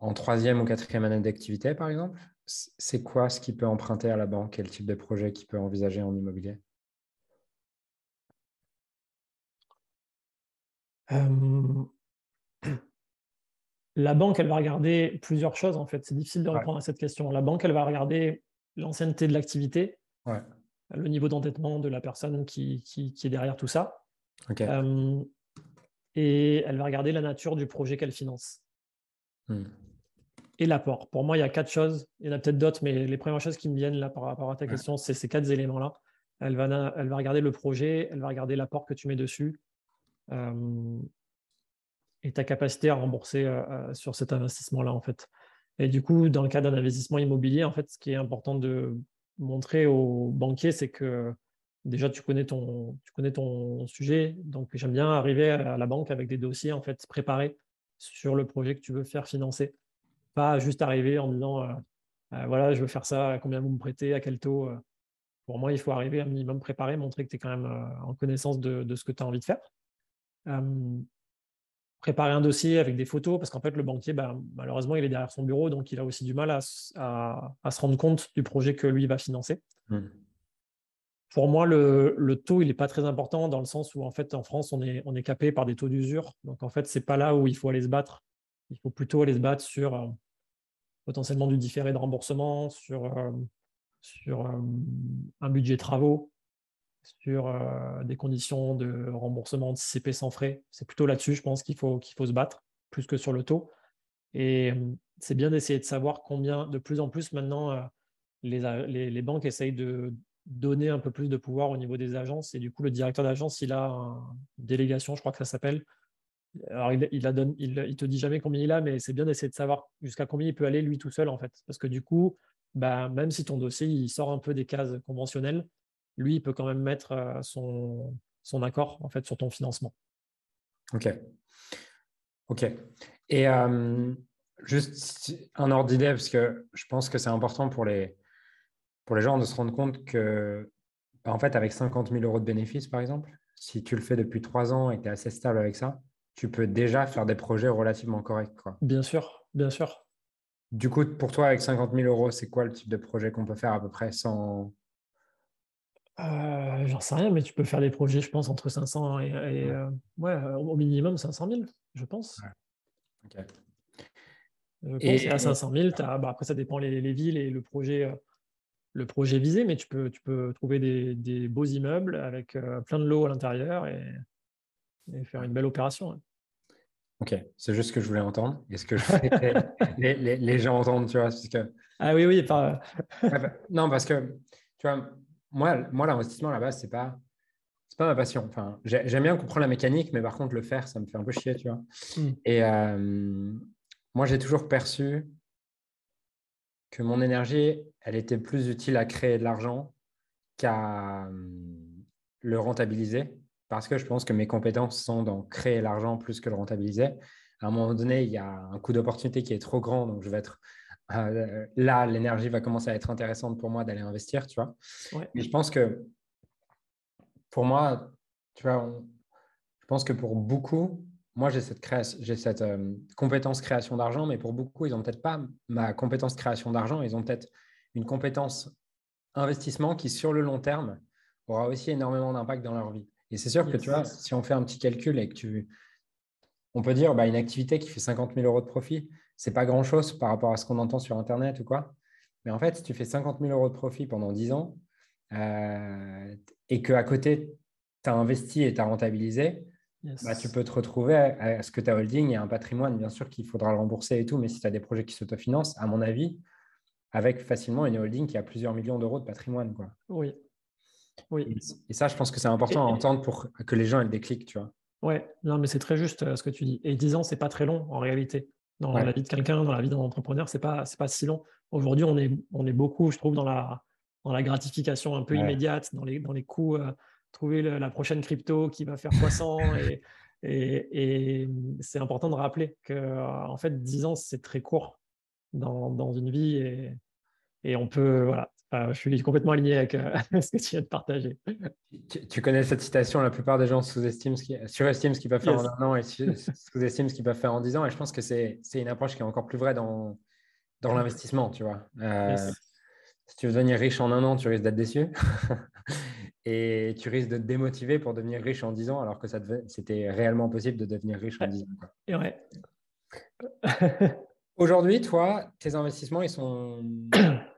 en troisième ou quatrième année d'activité, par exemple, c'est quoi ce qu'il peut emprunter à la banque? Quel type de projet qu'il peut envisager en immobilier? Euh, La banque, elle va regarder plusieurs choses, en fait. C'est difficile de répondre à cette question. La banque, elle va regarder l'ancienneté de l'activité, le niveau d'endettement de la personne qui, est derrière tout ça. Euh, et elle va regarder la nature du projet qu'elle finance. Hmm et l'apport. Pour moi, il y a quatre choses. Il y en a peut-être d'autres, mais les premières choses qui me viennent là par rapport à ta question, c'est ces quatre éléments-là. Elle va, elle va regarder le projet, elle va regarder l'apport que tu mets dessus euh, et ta capacité à rembourser euh, euh, sur cet investissement-là, en fait. Et du coup, dans le cas d'un investissement immobilier, en fait, ce qui est important de montrer aux banquiers, c'est que déjà, tu connais ton, tu connais ton sujet. Donc, j'aime bien arriver à la banque avec des dossiers en fait préparés sur le projet que tu veux faire financer pas juste arriver en disant euh, euh, voilà, je veux faire ça, combien vous me prêtez, à quel taux. Euh. Pour moi, il faut arriver un minimum préparé, montrer que tu es quand même en connaissance de, ce que tu as envie de faire. préparer un dossier avec des photos, parce qu'en fait, le banquier, bah, malheureusement, il est derrière son bureau, donc il a aussi du mal à, se rendre compte du projet que lui va financer. Mmh. Pour moi, le, taux, il n'est pas très important dans le sens où, en fait, en France, on est, on est capé par des taux d'usure. Donc, en fait, ce n'est pas là où il faut aller se battre. Il faut plutôt aller se battre sur potentiellement du différé de remboursement, sur, euh, sur euh, un budget travaux, sur euh, des conditions de remboursement anticipé sans frais. C'est plutôt là-dessus, je pense, qu'il faut, qu'il faut se battre, plus que sur le taux. Et c'est bien d'essayer de savoir combien, de plus en plus maintenant, les, les, banques essayent de donner un peu plus de pouvoir au niveau des agences. Et du coup, le directeur d'agence, il a une délégation, je crois que ça s'appelle, alors, il, il, te dit jamais combien il a, mais c'est bien d'essayer de savoir jusqu'à combien il peut aller lui tout seul, en fait. Parce que du coup, bah, même si ton dossier sort un peu des cases conventionnelles, lui, il peut quand même mettre euh, son, accord en fait, sur ton financement. OK. OK. Et euh, juste un ordre d'idée, parce que je pense que c'est important pour les, pour les gens de se rendre compte que, bah, en fait, avec 50 000 euros de bénéfices, par exemple, si tu le fais depuis trois ans et tu es assez stable avec ça, tu peux déjà faire des projets relativement corrects. Quoi. Bien sûr, bien sûr. Du coup, pour toi, avec 50 000 euros, c'est quoi le type de projet qu'on peut faire à peu près sans. Euh, J'en sais rien, mais tu peux faire des projets, je pense, entre 500 et, ouais. Euh, au minimum 500 000, je pense. Ouais. Je pense et, à 500 000, bah, après ça dépend les, les, villes et le projet, euh, le projet visé, mais tu peux, tu peux trouver des, des beaux immeubles avec euh, plein de lots à l'intérieur et, et, faire une belle opération. Ok, c'est juste ce que je voulais entendre. Est-ce que les, les, les, gens entendent, tu vois parce que... Ah oui, oui. Pas... Bah, non, parce que, tu vois, moi, moi l'investissement à la base, ce n'est pas, pas ma passion. Enfin, j'aime bien comprendre la mécanique, mais par contre, le faire, ça me fait un peu chier, tu vois. Hmm. Et euh, moi, j'ai toujours perçu que mon énergie, elle était plus utile à créer de l'argent qu'à euh, le rentabiliser parce que je pense que mes compétences sont dans créer l'argent plus que le rentabiliser. À un moment donné, il y a un coût d'opportunité qui est trop grand, donc je vais être là, l'énergie va commencer à être intéressante pour moi d'aller investir, tu vois. Mais je pense que pour moi, tu vois, je pense que pour beaucoup, moi, j'ai cette, j'ai cette compétence création d'argent, mais pour beaucoup, ils n'ont peut-être pas ma compétence création d'argent, ils ont peut-être une compétence investissement qui, sur le long terme, aura aussi énormément d'impact dans leur vie. Et c'est sûr que, tu vois, si on fait un petit calcul et que tu... On peut dire, bah, une activité qui fait 50 000 euros de profit, c'est pas grand-chose par rapport à ce qu'on entend sur Internet ou quoi. Mais en fait, si tu fais 50 000 euros de profit pendant 10 ans euh, et qu'à côté, tu as investi et tu as rentabilisé, bah, tu peux te retrouver à, ce que ta holding et un patrimoine, bien sûr qu'il faudra le rembourser et tout, mais si tu as des projets qui s'autofinancent, à mon avis, avec facilement une holding qui a plusieurs millions d'euros de patrimoine. Quoi. Oui. Oui. Et, ça, je pense que c'est important à entendre pour que les gens aient le déclic, tu vois. Ouais, non, mais c'est très juste euh, ce que tu dis. Et 10 ans, c'est pas très long en réalité. Dans la vie de quelqu'un, dans la vie d'un entrepreneur, c'est pas, pas si long. Aujourd'hui, on est, on est beaucoup, je trouve, dans la, dans la gratification un peu immédiate, dans les, dans les coûts. Euh, trouver la prochaine crypto qui va faire 300 et, et, et c'est important de rappeler que euh, en fait 10 ans c'est très court dans, dans, une vie et, et on peut voilà je suis complètement aligné avec euh, ce que tu viens de partager. Tu, connais cette citation, la plupart des gens sous-estiment ce qui, surestiment ce qu'ils peuvent faire en un an et sous-estiment ce qu'ils peuvent faire en 10 ans. Et je pense que c'est une approche qui est encore plus vraie dans, dans l'investissement, tu vois. Euh, si tu veux devenir riche en un an, tu risques d'être déçu. et tu risques de te démotiver pour devenir riche en 10 ans, alors que c'était réellement possible de devenir riche en 10 ans. Et ouais. Aujourd'hui, toi, tes investissements, ils sont.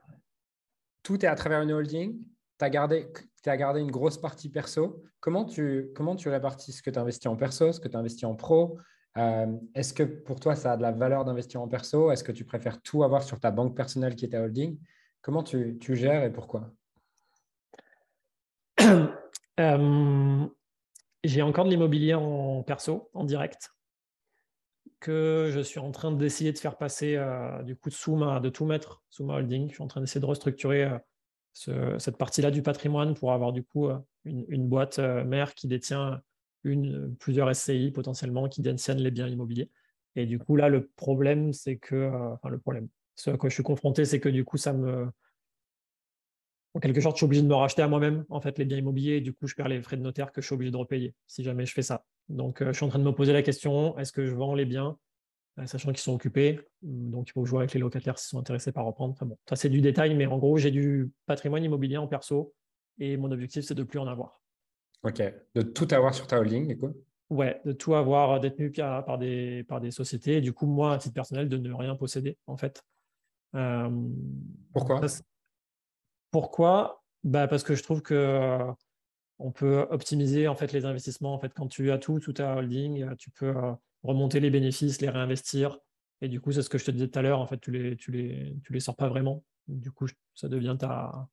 Tout est à travers une holding. Tu as, gardé, une grosse partie perso. Comment tu, répartis ce que tu investis en perso, ce que tu investis en pro? Euh, Est-ce que pour toi, ça a de la valeur d'investir en perso? Est-ce que tu préfères tout avoir sur ta banque personnelle qui est ta holding? Comment tu, tu gères et pourquoi? Euh, j'ai encore de l'immobilier en perso, en direct, que je suis en train d'essayer de faire passer euh, du coup sous ma, de tout mettre sous ma holding. Je suis en train d'essayer de restructurer euh, cette partie-là du patrimoine pour avoir du coup une, boîte mère qui détient une, plusieurs SCI potentiellement qui détiennent les biens immobiliers. Et du coup, là, le problème, c'est que, enfin, le problème, ce à quoi je suis confronté, c'est que du coup, ça me, en quelque sorte, je suis obligé de me racheter à moi-même en fait les biens immobiliers et du coup, je perds les frais de notaire que je suis obligé de repayer si jamais je fais ça. Donc, euh, je suis en train de me poser la question est-ce que je vends les biens, euh, sachant qu'ils sont occupés Donc, il faut jouer avec les locataires s'ils sont intéressés par reprendre. bon, ça, c'est du détail, mais en gros, j'ai du patrimoine immobilier en perso et mon objectif, c'est de plus en avoir. Ok, de tout avoir sur ta holding, du coup? Ouais, de tout avoir détenu par des, par des sociétés. Et du coup, moi, à titre personnel, de ne rien posséder, en fait. Euh, Pourquoi? pourquoi? Bah Parce que je trouve que euh, on peut optimiser en fait les investissements. En fait, quand tu as tout, tout ta holding, euh, tu peux euh, remonter les bénéfices, les réinvestir. Et du coup, c'est ce que je te disais tout à l'heure. En fait, tu les, tu les, tu les sors pas vraiment. Du coup, ça devient ta,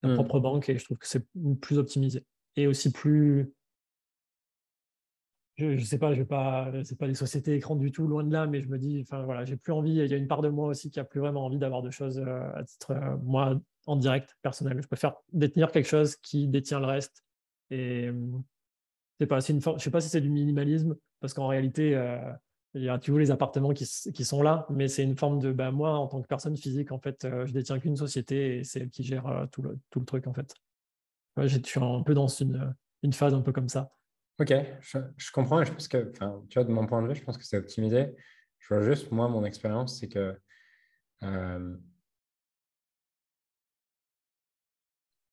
ta mmh. propre banque et je trouve que c'est plus optimisé et aussi plus je, ne sais pas, je vais pas, c'est pas des sociétés écran du tout, loin de là, mais je me dis, enfin voilà, j'ai plus envie. Il y a une part de moi aussi qui a plus vraiment envie d'avoir de choses à titre moi en direct personnel. Je préfère détenir quelque chose qui détient le reste. Et c'est pas, une je sais pas si c'est du minimalisme, parce qu'en réalité, euh, il y a toujours les appartements qui, qui sont là, mais c'est une forme de, bah, moi, en tant que personne physique, en fait, euh, je détiens qu'une société et c'est elle qui gère euh, tout, le, tout le truc, en fait. je suis un peu dans une, une phase un peu comme ça. Ok, je, comprends et je pense que, tu vois, de mon point de vue, je pense que c'est optimisé. Je vois juste, moi, mon expérience, c'est que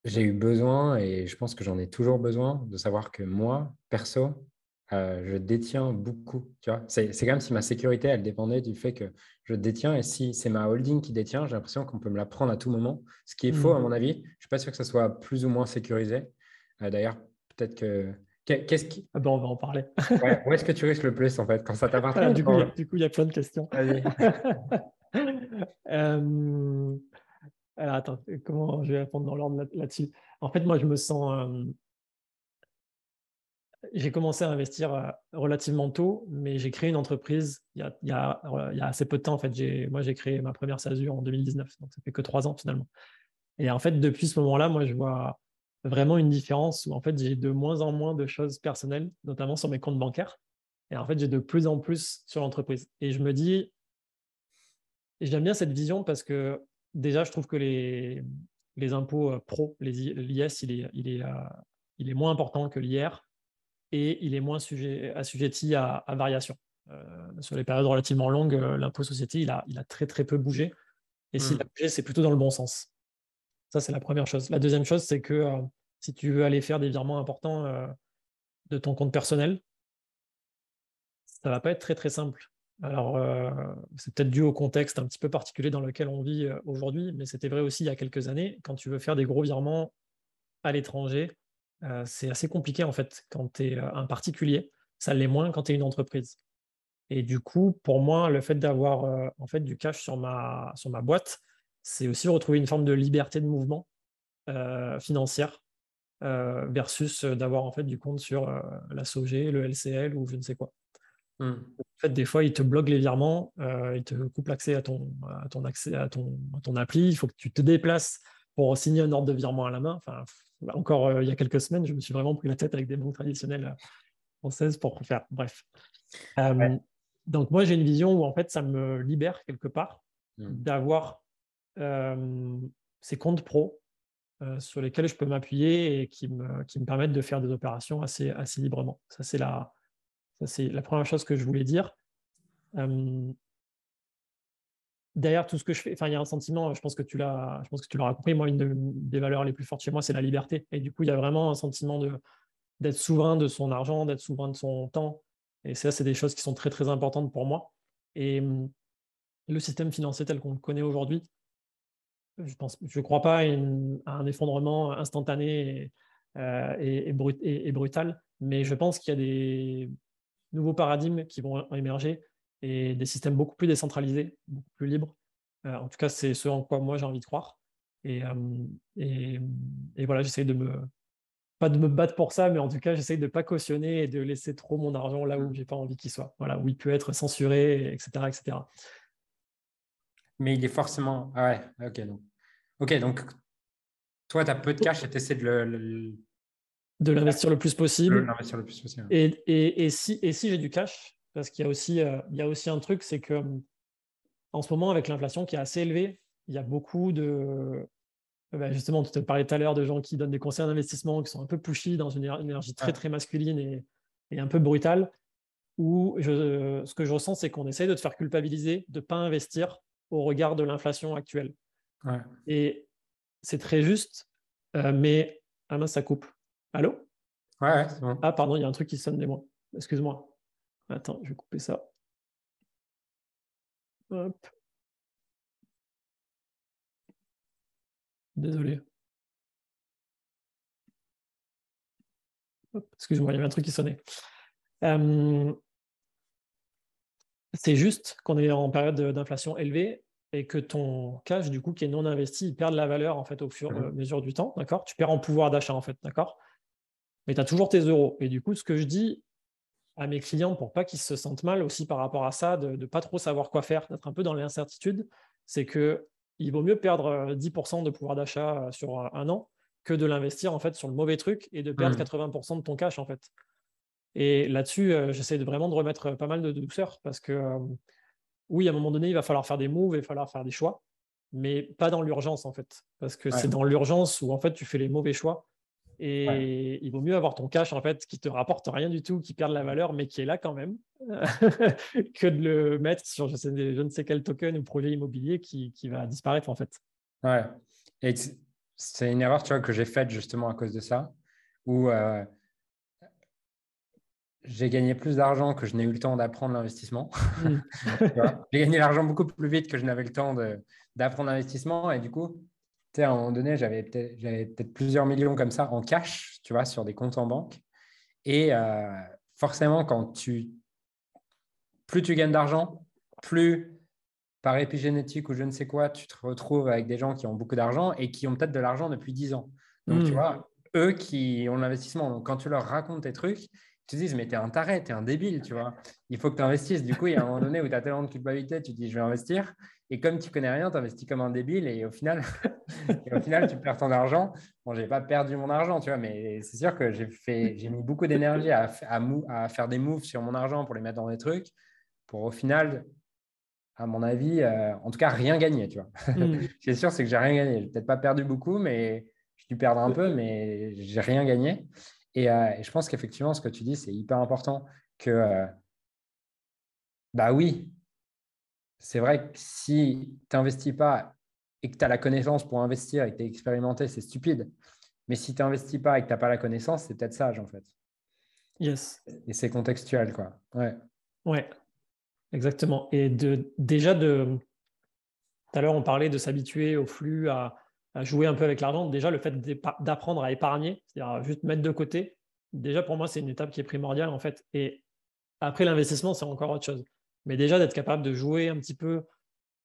j'ai eu besoin, et je pense que j'en ai toujours besoin, de savoir que moi, perso, euh, je détiens beaucoup. Tu vois, c'est, c'est comme si ma sécurité, elle dépendait du fait que je détiens. Et si c'est ma holding qui détient, j'ai l'impression qu'on peut me la prendre à tout moment. Ce qui est faux, à mmh. mon avis. Je ne suis pas sûr que ça soit plus ou moins sécurisé. Euh, d'ailleurs, peut-être que. Qu'est-ce qui. Ah ben, on va en parler. où est-ce que tu risques le plus, en fait, quand ça t'appartient ah, du, coup, du coup, il y a plein de questions. euh... Attends, comment je vais répondre dans l'ordre là-dessus? En fait, moi, je me sens. j'ai commencé à investir relativement tôt, mais j'ai créé une entreprise il y a, assez peu de temps. En fait, moi, j'ai créé ma première SASU en 2019, donc ça fait que trois ans finalement. Et en fait, depuis ce moment-là, moi, je vois vraiment une différence où en fait, j'ai de moins en moins de choses personnelles, notamment sur mes comptes bancaires. Et en fait, j'ai de plus en plus sur l'entreprise. Et je me dis, j'aime bien cette vision parce que déjà, je trouve que les, les impôts euh, pro, l'IS, il est, il, est, euh, il est moins important que l'IR et il est moins sujet, assujetti à, à variation. sur les périodes relativement longues, l'impôt société, il a, il a très très peu bougé. Et s'il a hmm. bougé, c'est plutôt dans le bon sens. Ça, c'est la première chose. La deuxième chose, c'est que si tu veux aller faire des virements importants de ton compte personnel, ça va pas être très très simple. Alors, euh, c'est peut-être dû au contexte un petit peu particulier dans lequel on vit euh, aujourd'hui, mais c'était vrai aussi il y a quelques années. Quand tu veux faire des gros virements à l'étranger, euh, c'est assez compliqué en fait quand tu es un particulier. Ça l'est moins quand tu es une entreprise. Et du coup, pour moi, le fait d'avoir en fait du cash sur ma, sur ma boîte, c'est aussi retrouver une forme de liberté de mouvement financière versus d'avoir en fait du compte sur la SOG, le LCL ou je ne sais quoi. Hmm. En fait, des fois, ils te bloquent les virements, euh, ils te coupent l'accès à ton, à ton accès à ton, ton appli. Il faut que tu te déplaces pour signer un ordre de virement à la main. Enfin, encore euh, il y a quelques semaines, je me suis vraiment pris la tête avec des banques traditionnelles euh, françaises pour faire. Bref. Donc moi, j'ai une vision où en fait, ça me libère quelque part hmm. d'avoir ces comptes pro sur lesquels je peux m'appuyer et qui me, qui me permettent de faire des opérations assez, assez librement. Ça, c'est la, c'est la première chose que je voulais dire. derrière tout ce que je fais, il y a un sentiment, je pense que tu l'as, je pense que tu l'auras compris. Moi, une des valeurs les plus fortes chez moi, c'est la liberté. Et du coup, il y a vraiment un sentiment de, d'être souverain de son argent, d'être souverain de son temps. Et ça, c'est des choses qui sont très, très importantes pour moi. Et le système financier tel qu'on le connaît aujourd'hui, je pense, je ne crois pas à, un effondrement instantané euh, et, brutal, mais je pense qu'il y a des, nouveaux paradigmes qui vont émerger et des systèmes beaucoup plus décentralisés, beaucoup plus libres. Euh, en tout cas, c'est ce en quoi moi j'ai envie de croire. Et, euh, et, voilà, j'essaie de me pas de me battre pour ça, mais en tout cas, j'essaie de pas cautionner et de laisser trop mon argent là où j'ai pas envie qu'il soit. Voilà, où il peut être censuré, etc., etc. Mais il est forcément. Ah ouais, ok. Donc, ok, donc toi, tu as peu de cash et tu essaies de le, de l'investir le plus possible. Le plus possible. Et, et, et, si, et si j'ai du cash, parce qu'il y, a aussi, euh, il y a aussi un truc, c'est que en ce moment, avec l'inflation qui est assez élevée, il y a beaucoup de. Euh, bah, justement, tu te parlais tout à l'heure de gens qui donnent des conseils d'investissement qui sont un peu pushy dans une énergie très, très masculine et, et un peu brutale. Où je, ce que je ressens, c'est qu'on essaye de te faire culpabiliser de ne pas investir au regard de l'inflation actuelle. Et c'est très juste, euh, mais ah mince, ça coupe. Allô? Ouais, c'est bon. Ah, pardon, il y a un truc qui sonne des moi. Excuse-moi. Attends, je vais couper ça. Hop. Désolé. Excuse-moi, il y avait un truc qui sonnait. Euh, c'est juste qu'on est en période d'inflation élevée et que ton cash, du coup, qui est non investi, il perd de la valeur en fait au fur et à mmh. mesure du temps, d'accord? Tu perds en pouvoir d'achat en fait, d'accord? Mais tu as toujours tes euros. Et du coup, ce que je dis à mes clients pour pas qu'ils se sentent mal aussi par rapport à ça, de ne pas trop savoir quoi faire, d'être un peu dans l'incertitude, c'est que il vaut mieux perdre 10% euh, de pouvoir d'achat euh, sur un an que de l'investir en fait sur le mauvais truc et de perdre 80% mmh. de ton cash en fait. Et là-dessus, euh, j'essaie de vraiment de remettre pas mal de douceur parce que oui, à un moment donné, il va falloir faire des moves, il va falloir faire des choix, mais pas dans l'urgence en fait, parce que c'est dans l'urgence où en fait tu fais les mauvais choix et il vaut mieux avoir ton cash en fait qui te rapporte rien du tout, qui perd de la valeur, mais qui est là quand même, que de le mettre sur je, sais, je, ne sais quel token ou projet immobilier qui, qui va disparaître en fait. Ouais. Et c'est une erreur tu vois, que j'ai faite justement à cause de ça, où euh, j'ai gagné plus d'argent que je n'ai eu le temps d'apprendre l'investissement. Mmh. j'ai gagné l'argent beaucoup plus vite que je n'avais le temps d'apprendre l'investissement. Et du coup, sais, à un moment donné, j'avais peut-être peut plusieurs millions comme ça en cash, tu vois, sur des comptes en banque. Et euh, forcément, quand tu, plus tu gagnes d'argent, plus par épigénétique ou je ne sais quoi, tu te retrouves avec des gens qui ont beaucoup d'argent et qui ont peut-être de l'argent depuis 10 ans. Donc, tu hmm. vois, eux qui ont l'investissement, donc quand tu leur racontes tes trucs, te dis, mais t'es un taré, t'es un débile, tu vois. Il faut que tu investisses. Du coup, il y a un moment donné où tu as tellement de culpabilité, tu te dis, je vais investir. Et comme tu connais rien, tu investis comme un débile et au final, au final tu perds ton argent. Bon, j'ai pas perdu mon argent, tu vois, mais c'est sûr que j'ai fait, j'ai mis beaucoup d'énergie à, à, à, faire des moves sur mon argent pour les mettre dans des trucs, pour au final à mon avis, en tout cas, rien gagné. Tu vois. Mm. Ce qui est sûr, c'est que j'ai rien gagné. J'ai peut-être pas perdu beaucoup, mais j'ai dû perdre un peu, mais j'ai rien gagné. Et, et je pense qu'effectivement, ce que tu dis, c'est hyper important que, bah oui, c'est vrai que si tu n'investis pas et que tu as la connaissance pour investir et que tu es expérimenté, c'est stupide. Mais si tu n'investis pas et que tu n'as pas la connaissance, c'est peut-être sage en fait. Yes. Et c'est contextuel, quoi. Ouais. Ouais, exactement. Et de, déjà, de, tout à l'heure, on parlait de s'habituer au flux, à, jouer un peu avec l'argent. Déjà, le fait d'apprendre à épargner, c'est-à-dire juste mettre de côté, déjà pour moi, c'est une étape qui est primordiale en fait. Et après, l'investissement, c'est encore autre chose. Mais déjà, d'être capable de jouer un petit peu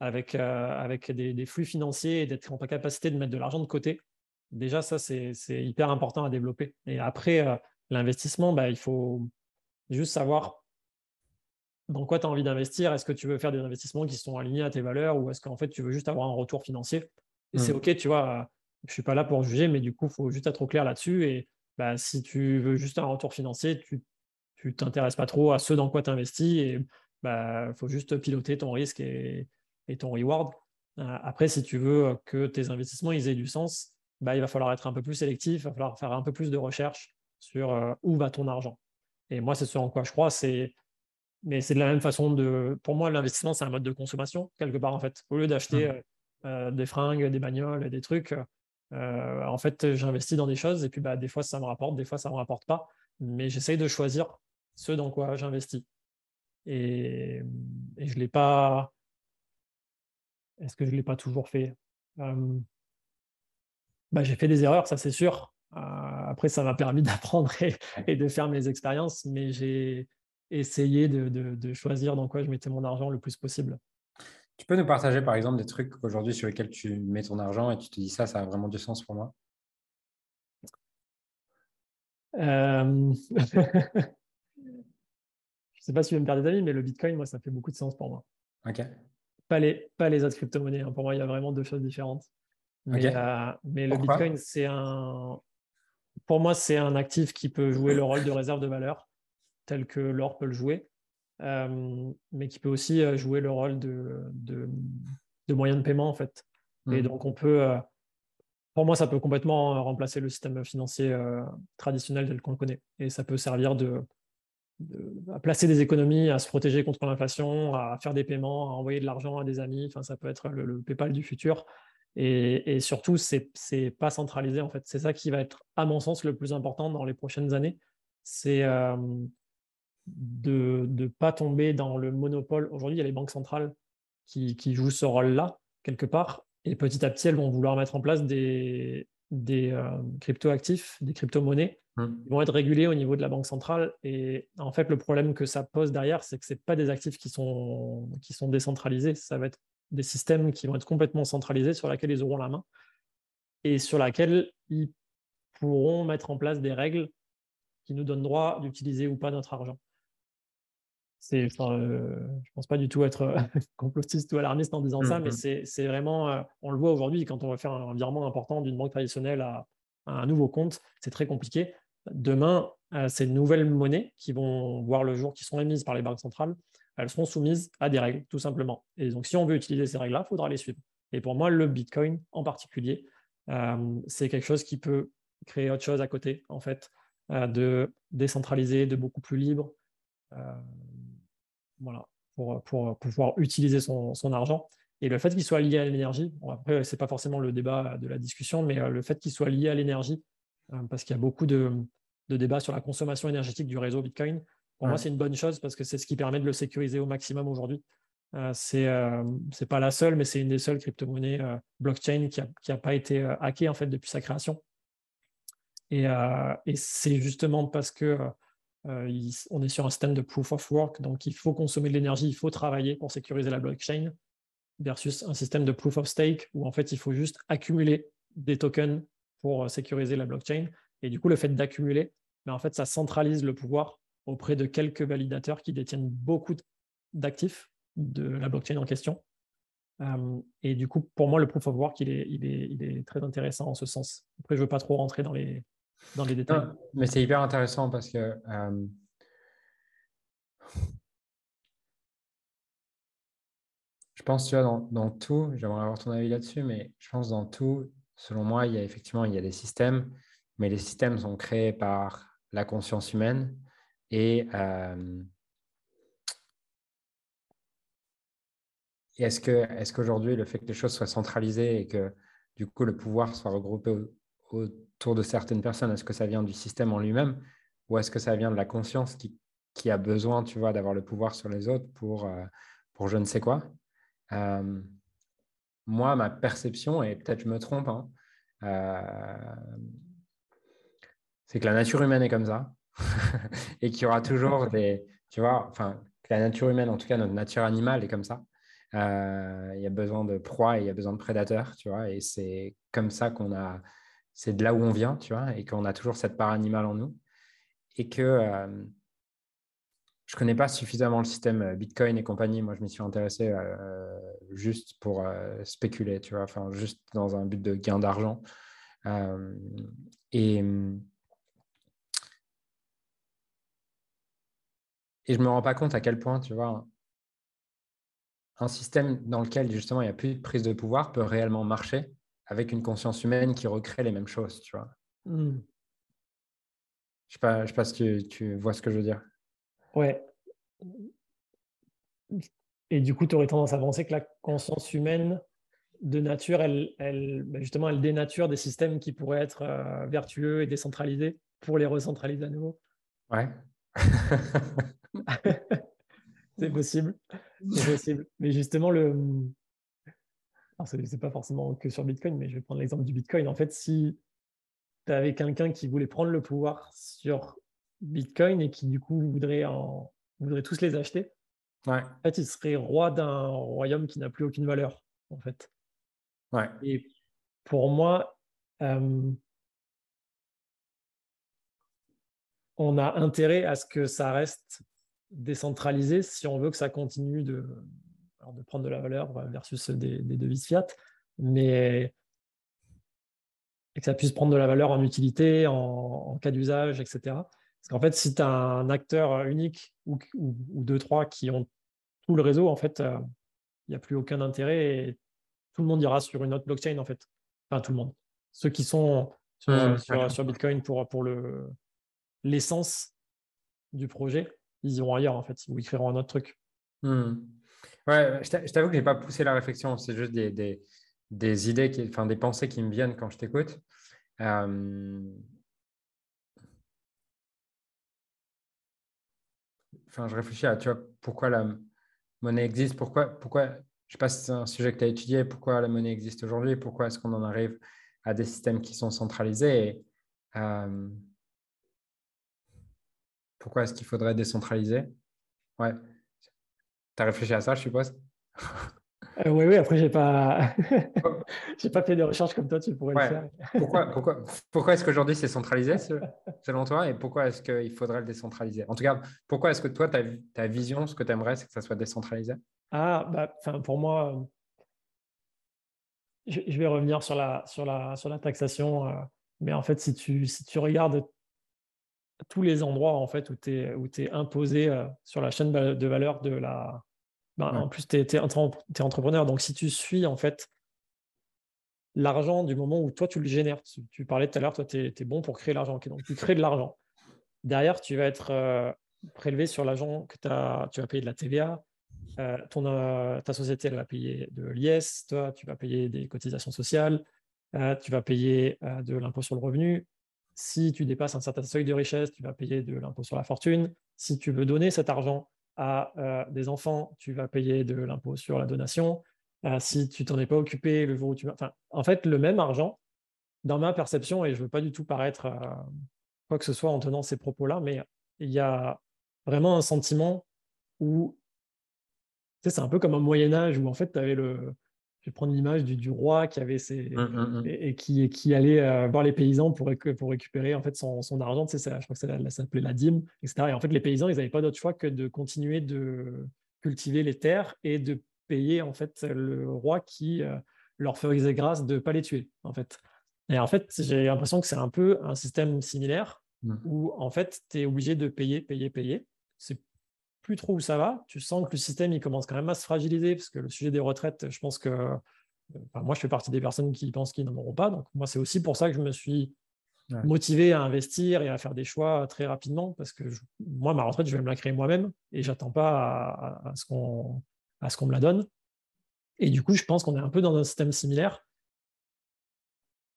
avec, euh, des, flux financiers et d'être en capacité de mettre de l'argent de côté, déjà, ça, c'est hyper important à développer. Et après, euh, l'investissement, bah, il faut juste savoir dans quoi tu as envie d'investir. Est-ce que tu veux faire des investissements qui sont alignés à tes valeurs ou est-ce qu'en fait, tu veux juste avoir un retour financier? Et c'est mmh. OK, tu vois, je ne suis pas là pour juger, mais du coup, il faut juste être au clair là-dessus. Et bah, si tu veux juste un retour financier, tu ne t'intéresses pas trop à ce dans quoi tu investis et il bah, faut juste piloter ton risque et, ton reward. Euh, après, si tu veux que tes investissements ils aient du sens, bah, il va falloir être un peu plus sélectif, il va falloir faire un peu plus de recherche sur euh, où va ton argent. Et moi, c'est ce en quoi je crois. C'est mais c'est de la même façon de. Pour moi, l'investissement, c'est un mode de consommation quelque part en fait. Au lieu d'acheter mmh. euh, des fringues, des bagnoles, des trucs, en fait, j'investis dans des choses et puis bah, des fois ça me rapporte, des fois ça me rapporte pas. Mais j'essaye de choisir ce dans quoi j'investis. Et, je ne l'ai pas. Est-ce que je ne l'ai pas toujours fait? Bah, J'ai fait des erreurs, ça c'est sûr. Euh, après, ça m'a permis d'apprendre et, de faire mes expériences, mais j'ai essayé de, choisir dans quoi je mettais mon argent le plus possible. Tu peux nous partager par exemple des trucs aujourd'hui sur lesquels tu mets ton argent et tu te dis ça, ça a vraiment du sens pour moi? Je ne sais pas si tu veux me perdre des amis, mais le Bitcoin, moi, ça fait beaucoup de sens pour moi. OK. Pas les, pas les autres crypto-monnaies. Hein. Pour moi, il y a vraiment deux choses différentes. Mais, euh, mais le Bitcoin, c'est un. Pour moi, c'est un actif qui peut jouer le rôle de réserve de valeur, tel que l'or peut le jouer, euh, mais qui peut aussi euh, jouer le rôle de, de, de moyen de paiement, en fait. Et hmm. donc, on peut. pour moi, ça peut complètement remplacer le système financier traditionnel tel qu'on le connaît. Et ça peut servir de, à placer des économies, à se protéger contre l'inflation, à faire des paiements, à envoyer de l'argent à des amis. Enfin, ça peut être le, PayPal du futur. Et, et surtout, c'est n'est pas centralisé en fait. C'est ça qui va être, à mon sens, le plus important dans les prochaines années. C'est euh, de ne pas tomber dans le monopole. Aujourd'hui, il y a les banques centrales qui, qui jouent ce rôle-là, quelque part. Et petit à petit, elles vont vouloir mettre en place des, des euh, crypto-actifs, des crypto-monnaies Mmh. Ils vont être régulés au niveau de la banque centrale. Et en fait, le problème que ça pose derrière, c'est que ce pas des actifs qui sont, qui sont décentralisés. Ça va être des systèmes qui vont être complètement centralisés, sur lesquels ils auront la main et sur lesquels ils pourront mettre en place des règles qui nous donnent droit d'utiliser ou pas notre argent. C'est, enfin, euh, je pense pas du tout être complotiste ou alarmiste en disant ça, mais mmh, mmh. c'est vraiment, euh, on le voit aujourd'hui quand on va faire un virement important d'une banque traditionnelle à, à un nouveau compte, c'est très compliqué demain, euh, ces nouvelles monnaies qui vont voir le jour, qui sont émises par les banques centrales, elles seront soumises à des règles, tout simplement. Et donc, si on veut utiliser ces règles-là, il faudra les suivre. Et pour moi, le Bitcoin en particulier, euh, c'est quelque chose qui peut créer autre chose à côté, en fait, euh, de décentraliser, de beaucoup plus libre. Voilà, pour, pouvoir utiliser son, argent. Et le fait qu'il soit lié à l'énergie, après, ce n'est pas forcément le débat de la discussion, mais le fait qu'il soit lié à l'énergie, euh, parce qu'il y a beaucoup de, débats sur la consommation énergétique du réseau Bitcoin. Pour moi, c'est une bonne chose parce que c'est ce qui permet de le sécuriser au maximum aujourd'hui. Euh, c'est euh, pas la seule, mais c'est une des seules crypto-monnaies blockchain qui n'a pas été hackée en fait depuis sa création. Et, et c'est justement parce que on est sur un système de proof of work, donc il faut consommer de l'énergie, il faut travailler pour sécuriser la blockchain, versus un système de proof of stake où en fait il faut juste accumuler des tokens pour euh, sécuriser la blockchain. Et du coup, le fait d'accumuler, mais en fait, ça centralise le pouvoir auprès de quelques validateurs qui détiennent beaucoup d'actifs de la blockchain en question. Euh, et du coup, pour moi, le proof of work, il est, il est, il est très intéressant en ce sens. Après, je ne veux pas trop rentrer dans les, dans les détails. mais c'est hyper intéressant parce que euh, pense, tu vois, dans, dans tout, j'aimerais avoir ton avis là-dessus, mais je pense dans tout, selon moi, il y a effectivement il y a des systèmes, mais les systèmes sont créés par la conscience humaine et, euh, est-ce que est-ce qu'aujourd'hui le fait que les choses soient centralisées et que du coup le pouvoir soit regroupé autour de certaines personnes, est-ce que ça vient du système en lui-même ou est-ce que ça vient de la conscience qui, qui a besoin, tu vois, d'avoir le pouvoir sur les autres pour, euh, pour je ne sais quoi? Euh, Moi, ma perception, et peut-être je me trompe, hein, c'est que la nature humaine est comme ça et qu'il y aura toujours des, tu vois, enfin, que la nature humaine, en tout cas notre nature animale est comme ça. Euh, il y a besoin de proie et il y a besoin de prédateurs, tu vois, et c'est comme ça qu'on a, c'est de là où on vient, tu vois, et qu'on a toujours cette part animale en nous. Et que euh, je ne connais pas suffisamment le système euh, Bitcoin et compagnie. Moi, je m'y suis intéressé juste pour spéculer, tu vois, enfin, juste dans un but de gain d'argent. et Et je me rends pas compte à quel point, tu vois, un système dans lequel justement il n'y a plus de prise de pouvoir peut réellement marcher avec une conscience humaine qui recrée les mêmes choses, tu vois. Hmm. Je ne sais, pas si tu, vois ce que je veux dire. Ouais. Et du coup, tu aurais tendance à penser que la conscience humaine de nature, elle, elle, bah, justement, elle dénature des systèmes qui pourraient être euh, vertueux et décentralisés pour les recentraliser à nouveau. Ouais. c'est possible. C'est possible. Mais justement, le. C'est pas forcément que sur Bitcoin, mais je vais prendre l'exemple du Bitcoin. En fait, si tu avais quelqu'un qui voulait prendre le pouvoir sur Bitcoin et qui, du coup, voudrait, en... voudrait tous les acheter, ouais. en fait, il serait roi d'un royaume qui n'a plus aucune valeur, en fait. Ouais. Et pour moi, euh, on a intérêt à ce que ça reste décentralisé si on veut que ça continue de, de prendre de la valeur versus des, devises fiat, mais et que ça puisse prendre de la valeur en utilité, en, cas d'usage, etc. Parce qu'en fait, si tu as un acteur unique ou, deux, trois qui ont tout le réseau, en fait, euh, il n'y a plus aucun intérêt et tout le monde ira sur une autre blockchain, en fait. Enfin, tout le monde. Ceux qui sont sur, mmh, sur Bitcoin pour, pour l'essence du projet, ils iront ailleurs, en fait, ou ils créeront un autre truc. Hmm. Ouais, je t'avoue que je n'ai pas poussé la réflexion, c'est juste des, idées, qui, enfin des pensées qui me viennent quand je t'écoute. Euh, enfin, je réfléchis à tu vois, pourquoi la monnaie existe, pourquoi, pourquoi, je sais pas si c'est un sujet que tu as étudié, pourquoi la monnaie existe aujourd'hui, pourquoi est-ce qu'on en arrive à des systèmes qui sont centralisés. Et, euh, pourquoi est-ce qu'il faudrait décentraliser? Ouais. Tu as réfléchi à ça, je suppose? Euh, Oui, oui, après, je n'ai pas... pas fait de recherche comme toi, tu pourrais le faire. pourquoi pourquoi, pourquoi est-ce qu'aujourd'hui c'est centralisé selon toi et pourquoi est-ce qu'il faudrait le décentraliser? En tout cas, pourquoi est-ce que toi, ta, ta vision, ce que tu aimerais, c'est que ça soit décentralisé? Ah, bah, pour moi, je, vais revenir sur la, sur la, sur la taxation. Euh, mais en fait, si tu, si tu regardes tous les endroits en fait où tu es, où es imposé euh, sur la chaîne de valeur de la. Ben, en plus, tu es, entrepreneur. Donc, si tu suis en fait l'argent du moment où toi tu le génères, tu, parlais tout à l'heure, toi tu es, bon pour créer l'argent. donc, tu crées de l'argent. Derrière, tu vas être euh, prélevé sur l'argent que as, tu vas payer de la TVA. Euh, ton, ta société elle va payer de l'IS, toi tu vas payer des cotisations sociales, tu vas payer de l'impôt sur le revenu, si tu dépasses un certain seuil de richesse, tu vas payer de l'impôt sur la fortune. Si tu veux donner cet argent à euh, des enfants, tu vas payer de l'impôt sur la donation. Euh, si tu t'en es pas occupé le jour où tu vas... Enfin, en fait, le même argent, dans ma perception, et je veux pas du tout paraître euh, quoi que ce soit en tenant ces propos-là, mais il y a vraiment un sentiment où c'est un peu comme un Moyen Âge où en fait tu avais le, je vais prendre l'image du, roi qui avait ses mmh, mmh, mmh. Et, qui, qui allait euh, voir les paysans pour, pour récupérer en fait son, son argent. Tu sais, je crois que ça, s'appelait la dîme, etc. Et en fait, les paysans, ils n'avaient pas d'autre choix que de continuer de cultiver les terres et de payer en fait le roi qui euh, leur faisait grâce de ne pas les tuer. En fait. Et en fait, j'ai l'impression que c'est un peu un système similaire où en fait, tu es obligé de payer, payer, payer. C'est plus trop où ça va. Tu sens que le système il commence quand même à se fragiliser parce que le sujet des retraites, je pense que moi, je fais partie des personnes qui pensent qu'ils n'en auront pas. Donc, moi, c'est aussi pour ça que je me suis motivé à investir et à faire des choix très rapidement parce que moi, ma retraite, je vais me la créer moi-même et j'attends pas à, qu'on à ce qu'on me la donne. Et du coup, je pense qu'on est un peu dans un système similaire.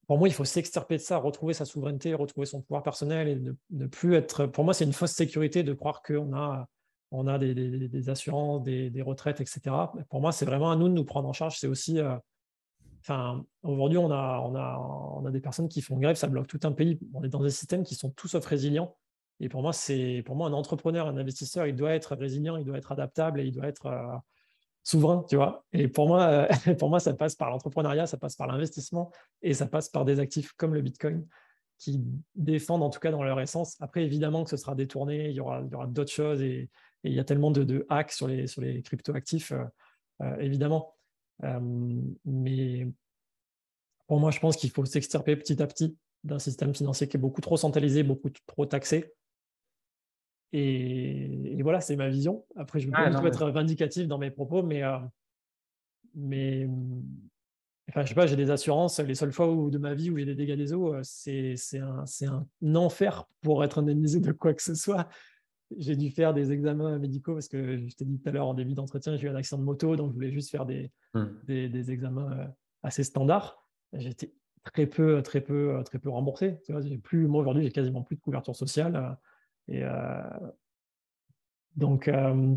Pour moi, il faut s'extirper de ça, retrouver sa souveraineté, retrouver son pouvoir personnel et ne, plus être. Pour moi, c'est une fausse sécurité de croire qu'on a, on a des, assurances, des, retraites, etc. Pour moi, c'est vraiment à nous de nous prendre en charge. C'est aussi. Euh, aujourd'hui, on a, on, a, on a des personnes qui font grève, ça bloque tout un pays. On est dans des systèmes qui sont tous sauf résilients. Et pour moi, c'est pour moi un entrepreneur, un investisseur, il doit être résilient, il doit être adaptable et il doit être euh, souverain, tu vois. Et pour moi, euh, pour moi, ça passe par l'entrepreneuriat, ça passe par l'investissement et ça passe par des actifs comme le Bitcoin qui défendent en tout cas dans leur essence. Après, évidemment que ce sera détourné, il y aura, il y aura d'autres choses et, il y a tellement de, hacks sur les, sur les crypto-actifs, euh, euh, évidemment. mais pour moi, je pense qu'il faut s'extirper petit à petit d'un système financier qui est beaucoup trop centralisé, beaucoup trop taxé et, voilà, c'est ma vision. Après, je ne veux pas être vindicatif dans mes propos, mais, euh, mais enfin, je sais pas, j'ai des assurances. Les seules fois où, de ma vie où j'ai des dégâts des eaux, euh, c'est un, un enfer pour être indemnisé de quoi que ce soit. J'ai dû faire des examens médicaux parce que je t'ai dit tout à l'heure en début d'entretien, j'ai eu un accident de moto, donc je voulais juste faire des, mmh. des, des, examens euh, assez standards. J'étais très peu, très peu, très peu remboursé. Tu vois, plus, moi aujourd'hui, j'ai quasiment plus de couverture sociale. Et euh, donc, euh,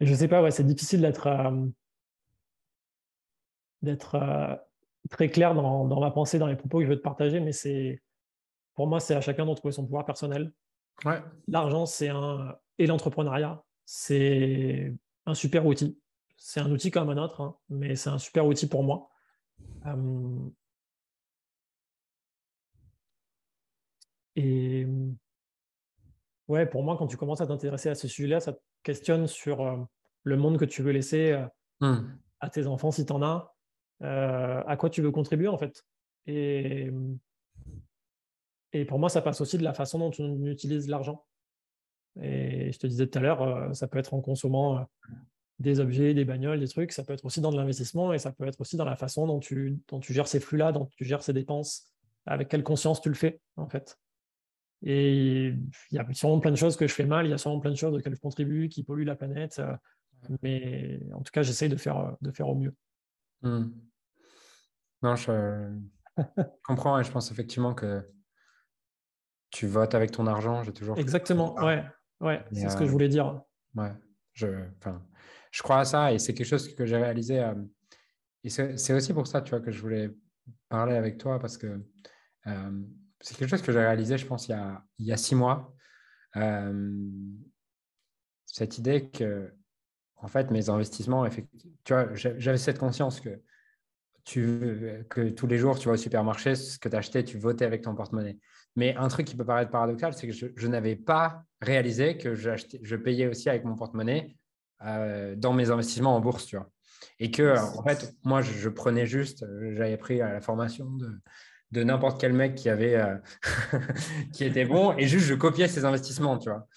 je ne sais pas, ouais, c'est difficile d'être euh, d'être très clair dans, dans, ma pensée, dans les propos que je veux te partager, mais c'est pour moi, c'est à chacun de trouver son pouvoir personnel. Ouais. L'argent, c'est un et l'entrepreneuriat, c'est un super outil. C'est un outil comme un autre, hein, mais c'est un super outil pour moi. et ouais, pour moi, quand tu commences à t'intéresser à ce sujet-là, ça te questionne sur euh, le monde que tu veux laisser euh, hmm. à tes enfants si tu en as, euh, à quoi tu veux contribuer en fait. Et, et pour moi, ça passe aussi de la façon dont on utilise l'argent. Et je te disais tout à l'heure, ça peut être en consommant des objets, des bagnoles, des trucs, ça peut être aussi dans de l'investissement et ça peut être aussi dans la façon dont tu, dont tu gères ces flux-là, dont tu gères ces dépenses, avec quelle conscience tu le fais en fait. Et il y a sûrement plein de choses que je fais mal, il y a sûrement plein de choses auxquelles je contribue, qui polluent la planète. Euh, mais en tout cas, j'essaye de faire, de faire au mieux. Hmm. Non, je comprends et je pense effectivement que tu votes avec ton argent. J'ai toujours. Exactement, ouais, ouais c'est ce que je euh, voulais dire. Ouais, je, je crois à ça et c'est quelque chose que j'ai réalisé. Euh, et c'est aussi pour ça, tu vois, que je voulais parler avec toi parce que c'est quelque chose que j'ai réalisé, je pense, il y a, il y a six mois. Euh, cette idée que, en fait, mes investissements, tu vois, j'avais cette conscience que, tu, que tous les jours, tu vas au supermarché, ce que tu achetais, tu votais avec ton porte-monnaie. Mais un truc qui peut paraître paradoxal, c'est que je, n'avais pas réalisé que je payais aussi avec mon porte-monnaie euh, dans mes investissements en bourse, tu vois. Et que, en fait, moi, je, je prenais juste, j'avais pris à la formation de, de n'importe quel mec qui avait euh, qui était bon et juste je copiais ses investissements, tu vois.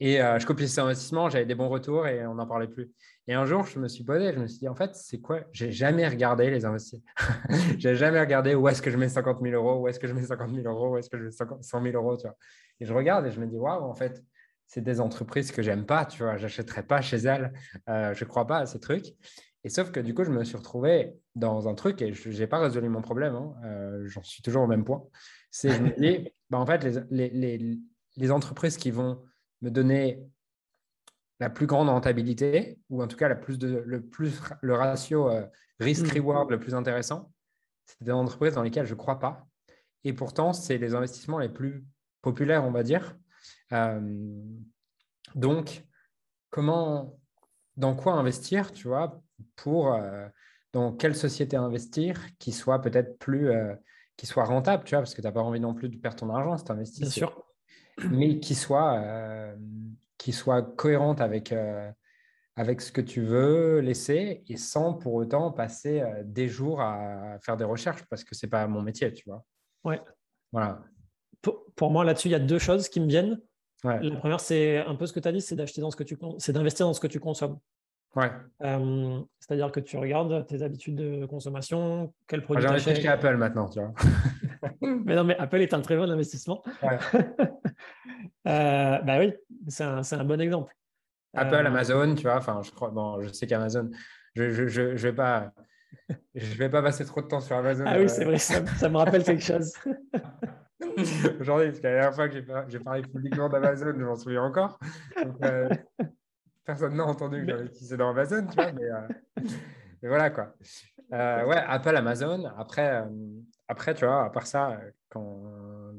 Et euh, je copiais ses investissements, j'avais des bons retours et on n'en parlait plus. Et un jour, je me suis posé, je me suis dit, en fait, c'est quoi? J'ai jamais regardé les investissements. j'ai jamais regardé où est-ce que je mets 50 000 euros, où est-ce que je mets 50 000 euros, où est-ce que je mets 100 000 euros, tu vois. Et je regarde et je me dis, waouh, en fait, c'est des entreprises que j'aime pas, tu vois. J'achèterai pas chez elles. Euh, je crois pas à ces trucs. Et sauf que du coup, je me suis retrouvé dans un truc et je n'ai pas résolu mon problème. Hein, euh, j'en suis toujours au même point. C'est, je me bah, en fait, les, les, les, entreprises qui vont me donner la plus grande rentabilité, ou en tout cas la plus de, le, plus, le ratio euh, risk-reward le plus intéressant, c'est des entreprises dans lesquelles je ne crois pas. Et pourtant, c'est les investissements les plus populaires, on va dire. Euh, donc, comment, dans quoi investir, tu vois, pour euh, dans quelle société investir qui soit peut-être plus euh, qui soit rentable, tu vois, parce que tu n'as pas envie non plus de perdre ton argent si tu investis. Bien sûr. Mais qui soit, euh, qui soit cohérente avec, avec ce que tu veux laisser et sans pour autant passer des jours à faire des recherches parce que ce n'est pas mon métier, tu vois. Ouais. Voilà. Pour, pour moi, là-dessus, il y a deux choses qui me viennent. La première, c'est un peu ce que tu as dit, c'est d'acheter dans ce que tu c'est d'investir dans ce que tu consommes. Ouais. C'est-à-dire que tu regardes tes habitudes de consommation, quel produit tu achètes. chez Apple maintenant, tu vois. mais non, mais Apple est un très bon investissement. Ouais. euh, bah oui, c'est un, un, bon exemple. Apple, euh, Amazon, tu vois, enfin, je crois, bon, je sais qu'Amazon, je, je, je, je, vais pas, je vais pas passer trop de temps sur Amazon. Ah oui, euh. c'est vrai, ça, ça, me rappelle quelque chose. Aujourd'hui, parce que la dernière fois que j'ai parlé publiquement d'Amazon, je m'en souviens encore. Euh, personne n'a entendu que j'avais utilisé dans Amazon, tu vois, mais, mais voilà quoi. ouais, Apple, Amazon. Après, après, tu vois, à part ça, quand,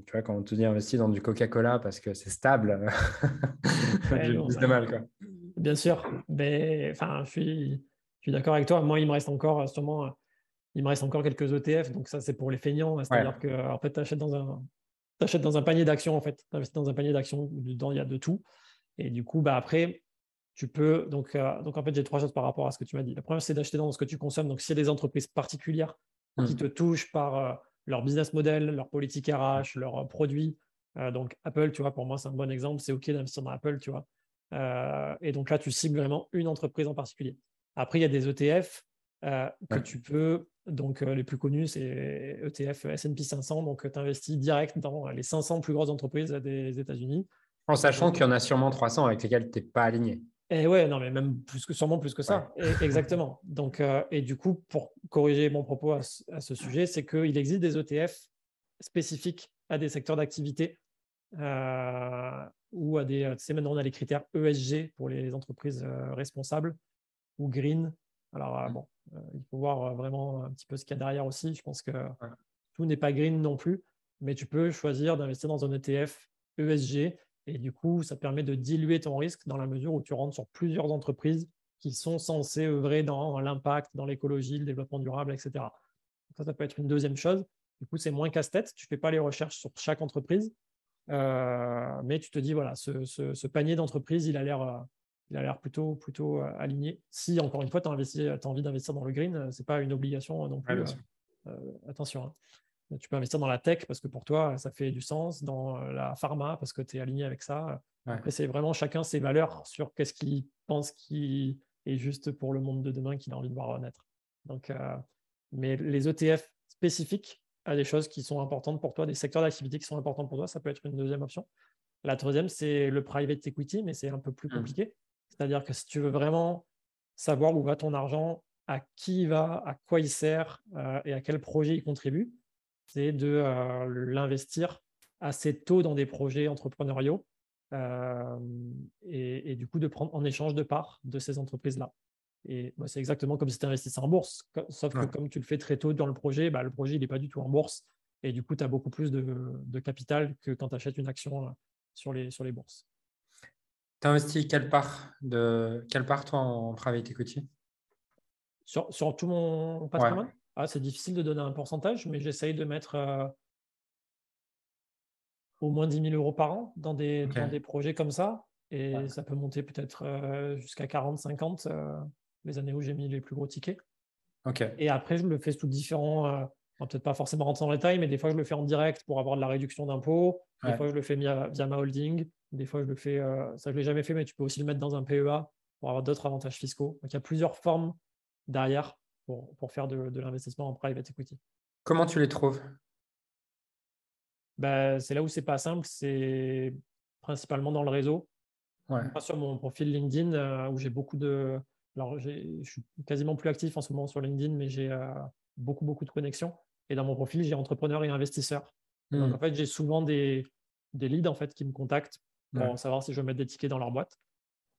tu vois, quand on te dit investir dans du Coca-Cola parce que c'est stable, j'ai plus de mal. Quoi. Bien sûr, mais enfin, je suis, je suis d'accord avec toi. Moi, il me reste encore sûrement, il me reste encore quelques ETF, donc ça, c'est pour les feignants. C'est-à-dire que, en fait, tu achètes dans un, achètes dans un panier d'actions, en fait. Tu investis dans un panier d'actions où dedans, il y a de tout. Et du coup, bah, après, tu peux. Donc, euh, donc en fait, j'ai trois choses par rapport à ce que tu m'as dit. La première, c'est d'acheter dans ce que tu consommes. Donc, s'il y a des entreprises particulières qui mmh. te touchent par euh, leur business model, leur politique RH, leurs euh, produits. Euh, donc Apple, tu vois, pour moi, c'est un bon exemple. C'est OK d'investir dans Apple, tu vois. Et donc là, tu cibles vraiment une entreprise en particulier. Après, il y a des ETF que tu peux. Donc, les plus connus, c'est ETF S&P 500. Donc, tu investis direct dans les 500 plus grosses entreprises des États-Unis. En sachant qu'il y en a sûrement 300 avec lesquels tu n'es pas aligné. Et ouais, non, mais même plus que sûrement plus que ça. exactement. Donc, euh, et du coup, pour corriger mon propos à, ce sujet, c'est qu'il existe des ETF spécifiques à des secteurs d'activité euh, ou à des. Tu sais, maintenant, on a les critères ESG pour les entreprises euh, responsables ou green. Alors, mmh. bon, il faut voir vraiment un petit peu ce qu'il y a derrière aussi. Je pense que tout n'est pas green non plus, mais tu peux choisir d'investir dans un ETF ESG et du coup, ça permet de diluer ton risque dans la mesure où tu rentres sur plusieurs entreprises qui sont censées œuvrer dans l'impact, dans l'écologie, le développement durable, etc. ça, ça peut être une deuxième chose. Du coup, c'est moins casse-tête. Tu ne fais pas les recherches sur chaque entreprise. Euh, mais tu te dis, voilà, ce, panier d'entreprises, il a l'air euh, il a l'air plutôt, plutôt euh, aligné. Si, encore une fois, tu as, as, envie d'investir dans le green, ce n'est pas une obligation non plus. attention. Hein. Tu peux investir dans la tech parce que pour toi, ça fait du sens, dans euh, la pharma parce que tu es aligné avec ça. C'est vraiment chacun ses valeurs sur qu'est-ce qu'il pense qui est juste pour le monde de demain qu'il a envie de voir naître. Donc, euh, mais les ETF spécifiques à des choses qui sont importantes pour toi, des secteurs d'activité qui sont importants pour toi, ça peut être une deuxième option. La troisième, c'est le private equity, mais c'est un peu plus mmh. compliqué. C'est-à-dire que si tu veux vraiment savoir où va ton argent, à qui il va, à quoi il sert euh, et à quel projet il contribue, c'est de euh, l'investir assez tôt dans des projets entrepreneuriaux euh, et, du coup de prendre en échange de parts de ces entreprises-là. Et bah, c'est exactement comme si tu investissais en bourse, sauf que comme tu le fais très tôt dans le projet, bah, le projet n'est pas du tout en bourse. Et du coup tu as beaucoup plus de, capital que quand tu achètes une action euh, sur les, sur les bourses. Tu as investi quelle part, de, quelle part toi en private equity? Sur, sur tout mon patrimoine? Ah, c'est difficile de donner un pourcentage, mais j'essaye de mettre euh, au moins 10 000 euros par an dans des, des projets comme ça. Et ça peut monter peut-être euh, jusqu'à 40, 50 euh, les années où j'ai mis les plus gros tickets. Et après, je le fais sous différents. peut-être pas forcément rentrer dans les détail, mais des fois, je le fais en direct pour avoir de la réduction d'impôts. Des fois, je le fais via, via, ma holding. Des fois, je le fais. ça, je ne l'ai jamais fait, mais tu peux aussi le mettre dans un PEA pour avoir d'autres avantages fiscaux. Donc, il y a plusieurs formes derrière pour, faire de, l'investissement en private equity. Comment tu les trouves? Bah, C'est là où c'est pas simple, c'est principalement dans le réseau. Sur mon profil LinkedIn euh, où j'ai beaucoup de. Alors, je suis quasiment plus actif en ce moment sur LinkedIn, mais j'ai euh, beaucoup, beaucoup de connexions. Et dans mon profil, j'ai entrepreneur et investisseur. Donc, hmm. en fait, j'ai souvent des, des leads en fait, qui me contactent pour savoir si je veux mettre des tickets dans leur boîte.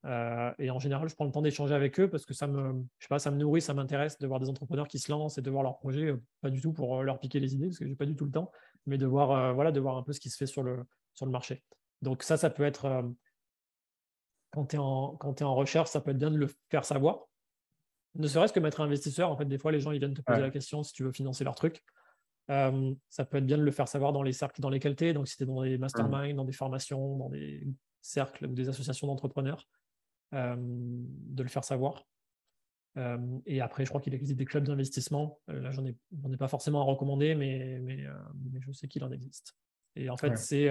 Euh, et en général, je prends le temps d'échanger avec eux parce que ça me, je sais pas, ça me nourrit, ça m'intéresse de voir des entrepreneurs qui se lancent et de voir leurs projets, euh, pas du tout pour euh, leur piquer les idées parce que j'ai pas du tout le temps, mais de voir, voilà, de voir un peu ce qui se fait sur le, sur le marché. Donc ça, ça peut être, quand tu es, en, es en recherche, ça peut être bien de le faire savoir. Ne serait-ce que mettre un investisseur, en fait, des fois, les gens ils viennent te poser la question si tu veux financer leur truc. ça peut être bien de le faire savoir dans les cercles dans lesquels tu es, donc si tu es dans des masterminds, dans des formations, dans des cercles ou des associations d'entrepreneurs de le faire savoir. Euh, et après, je crois qu'il existe des clubs d'investissement. Euh, là, j'en ai, ai pas forcément à recommander, mais, mais, mais je sais qu'il en existe. Et en fait, c'est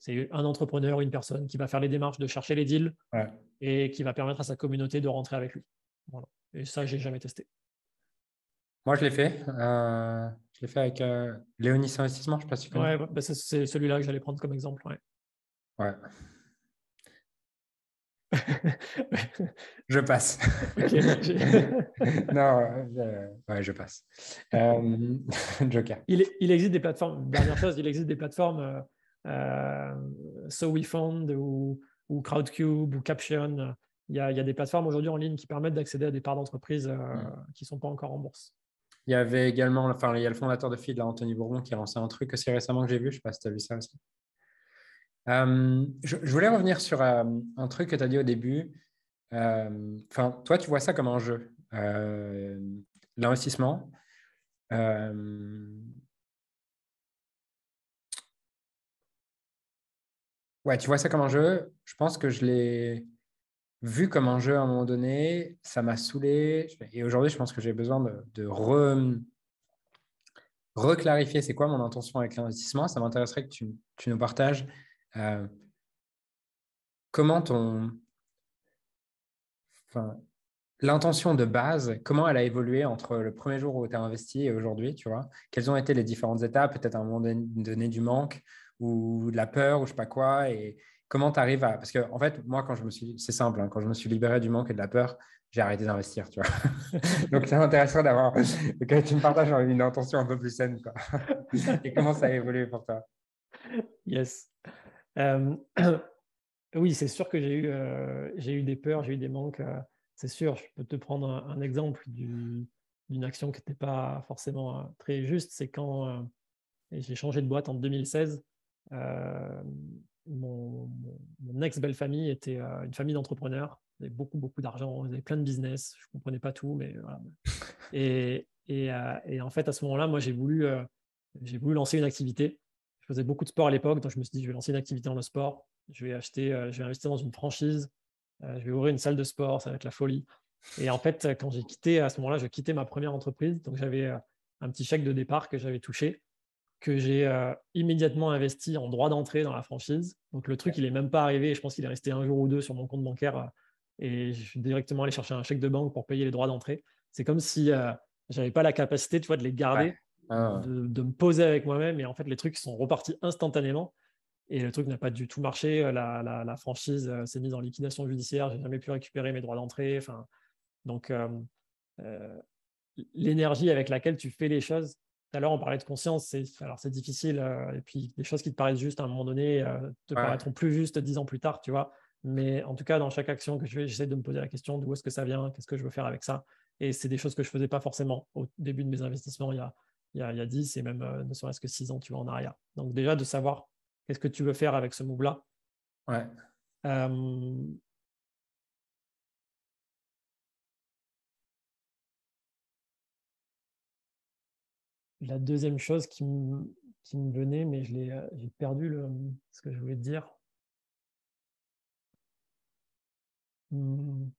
C'est un entrepreneur, une personne qui va faire les démarches de chercher les deals et qui va permettre à sa communauté de rentrer avec lui. Et ça, j'ai jamais testé. Moi, je l'ai fait. Euh, je l'ai fait avec euh, Léonis Investissement, je ne sais pas si tu connais. Ouais, bah, c'est celui-là que j'allais prendre comme exemple. Ouais. ouais. je passe. non, euh, ouais, je passe. Euh, Joker. Il, il, existe des plateformes, dernière chose, il existe des plateformes euh, So We Found ou, ou, Crowdcube ou Caption. Il y, a, il y a des plateformes aujourd'hui en ligne qui permettent d'accéder à des parts d'entreprises qui ne sont pas encore en bourse. Il y avait également, enfin, il y a le fondateur de Feed, Anthony Bourbon, qui a lancé un truc aussi récemment que j'ai vu. Je ne sais pas si tu as vu ça aussi. Je, voulais revenir sur un truc que tu as dit au début. Euh, enfin, toi, tu vois ça comme un jeu. Euh, l'investissement. Euh, ouais, tu vois ça comme un jeu. Je pense que je l'ai vu comme un jeu à un moment donné. Ça m'a saoulé. Et aujourd'hui, je pense que j'ai besoin de, reclarifier c'est quoi mon intention avec l'investissement. Ça m'intéresserait que tu, nous partages comment ton, l'intention de base, comment elle a évolué entre le premier jour où tu as investi et aujourd'hui, tu vois? Quelles ont été les différentes étapes, peut-être à un moment donné du manque ou de la peur ou je sais pas quoi et comment tu arrives à parce que en fait moi quand je me suis c'est simple hein, quand je me suis libéré du manque et de la peur j'ai arrêté d'investir tu vois. Donc c'est intéressant d'avoir que tu me partages une intention un peu plus saine quoi. et comment ça a évolué pour toi? Yes euh, oui, c'est sûr que j'ai eu, euh, j'ai eu des peurs, j'ai eu des manques. Euh, c'est sûr, je peux te prendre un, exemple d'une action qui n'était pas forcément très juste. C'est quand j'ai changé de boîte en 2016. mon, ex-belle famille était une famille d'entrepreneurs. Ils avaient beaucoup, beaucoup d'argent, ils avaient plein de business. Je ne comprenais pas tout, mais voilà. Et, et, et en fait, à ce moment-là, moi, j'ai voulu, j'ai voulu lancer une activité. Je faisais beaucoup de sport à l'époque, donc je me suis dit, je vais lancer une activité dans le sport je vais acheter, euh, je vais investir dans une franchise, euh, je vais ouvrir une salle de sport, ça va être la folie. Et en fait, quand j'ai quitté, à ce moment-là, je quittais ma première entreprise, donc j'avais euh, un petit chèque de départ que j'avais touché, que j'ai immédiatement investi en droit d'entrée dans la franchise. Donc le truc, il n'est même pas arrivé, je pense qu'il est resté un jour ou deux sur mon compte bancaire et je suis directement allé chercher un chèque de banque pour payer les droits d'entrée. C'est comme si je n'avais pas la capacité tu vois, de les garder, ah. de, de, me poser avec moi-même et en fait, les trucs sont repartis instantanément. Et le truc n'a pas du tout marché. Euh, la, franchise euh, s'est mise en liquidation judiciaire. J'ai jamais pu récupérer mes droits d'entrée. Enfin, donc, euh, l'énergie avec laquelle tu fais les choses. Tout à l'heure, on parlait de conscience. C'est, alors, c'est difficile. et puis, des choses qui te paraissent justes à un moment donné te paraîtront plus justes dix ans plus tard, tu vois. Mais en tout cas, dans chaque action que je fais, j'essaie de me poser la question d'où est-ce que ça vient, qu'est-ce que je veux faire avec ça. Et c'est des choses que je ne faisais pas forcément au début de mes investissements il y a, il y a, il y a 10 et même ne serait-ce que 6 ans, tu vois, en arrière. Donc déjà, de savoir Qu'est-ce que tu veux faire avec ce move-là Ouais. Euh, la deuxième chose qui me, venait, mais je l'ai, j'ai perdu le, ce que je voulais te dire. Hmm.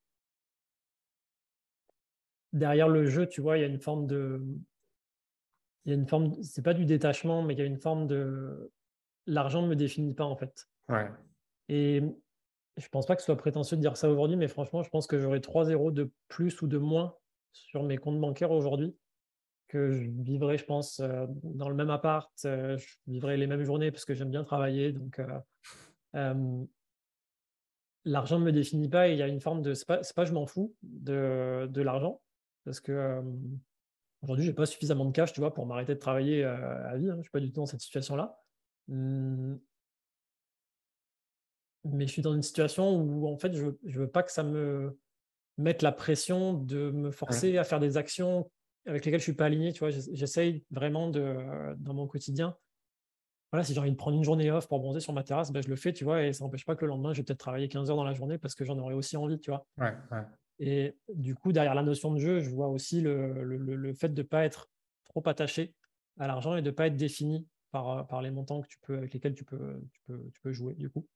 Derrière le jeu, tu vois, il y a une forme de. Il y a une forme, c'est pas du détachement, mais il y a une forme de, l'argent ne me définit pas en fait. Et je pense pas que ce soit prétentieux de dire ça aujourd'hui, mais franchement, je pense que j'aurais 3 zéros de plus ou de moins sur mes comptes bancaires aujourd'hui, que je vivrais, je pense, euh, dans le même appart, euh, je vivrais les mêmes journées parce que j'aime bien travailler. Donc, euh, l'argent ne me définit pas et il y a une forme de. C'est pas, pas je m'en fous de, de l'argent, parce que aujourd'hui, j'ai pas suffisamment de cash, tu vois, pour m'arrêter de travailler à vie. Hein, je suis pas du tout dans cette situation-là. Mmh. mais je suis dans une situation où en fait je veux, veux pas que ça me mette la pression de me forcer à faire des actions avec lesquelles je suis pas aligné. Tu vois, j'essaye vraiment de dans mon quotidien. Voilà, si j'ai envie de prendre une journée off pour bronzer sur ma terrasse, ben je le fais, tu vois, et ça n'empêche pas que le lendemain, je vais peut-être travailler 15 heures dans la journée parce que j'en aurais aussi envie, tu vois. Et du coup, derrière la notion de jeu, je vois aussi le, le, le fait de ne pas être trop attaché à l'argent et de ne pas être défini par, par les montants que tu peux, avec lesquels tu peux, tu peux, tu peux jouer, du coup.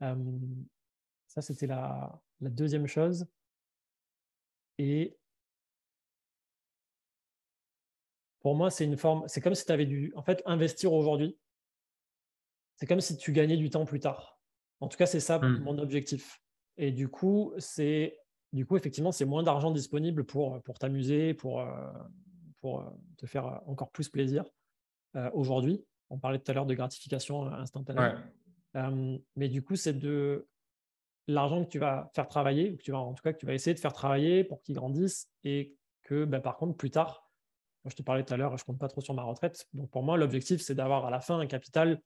ça, c'était la, la, deuxième chose. Et pour moi, c'est une forme, c'est comme si tu avais dû, en fait, investir aujourd'hui. c'est comme si tu gagnais du temps plus tard. En tout cas, c'est ça Hmm. mon objectif. Et du coup, c'est du coup effectivement, c'est moins d'argent disponible pour, pour t'amuser, pour, euh, pour euh, te faire encore plus plaisir euh, aujourd'hui. On parlait tout à l'heure de gratification instantanée. Ouais. Euh, mais du coup, c'est de l'argent que tu vas faire travailler, ou que tu vas, en tout cas que tu vas essayer de faire travailler pour qu'il grandisse et que bah, par contre, plus tard, moi, je te parlais tout à l'heure, je compte pas trop sur ma retraite. Donc pour moi, l'objectif, c'est d'avoir à la fin un capital,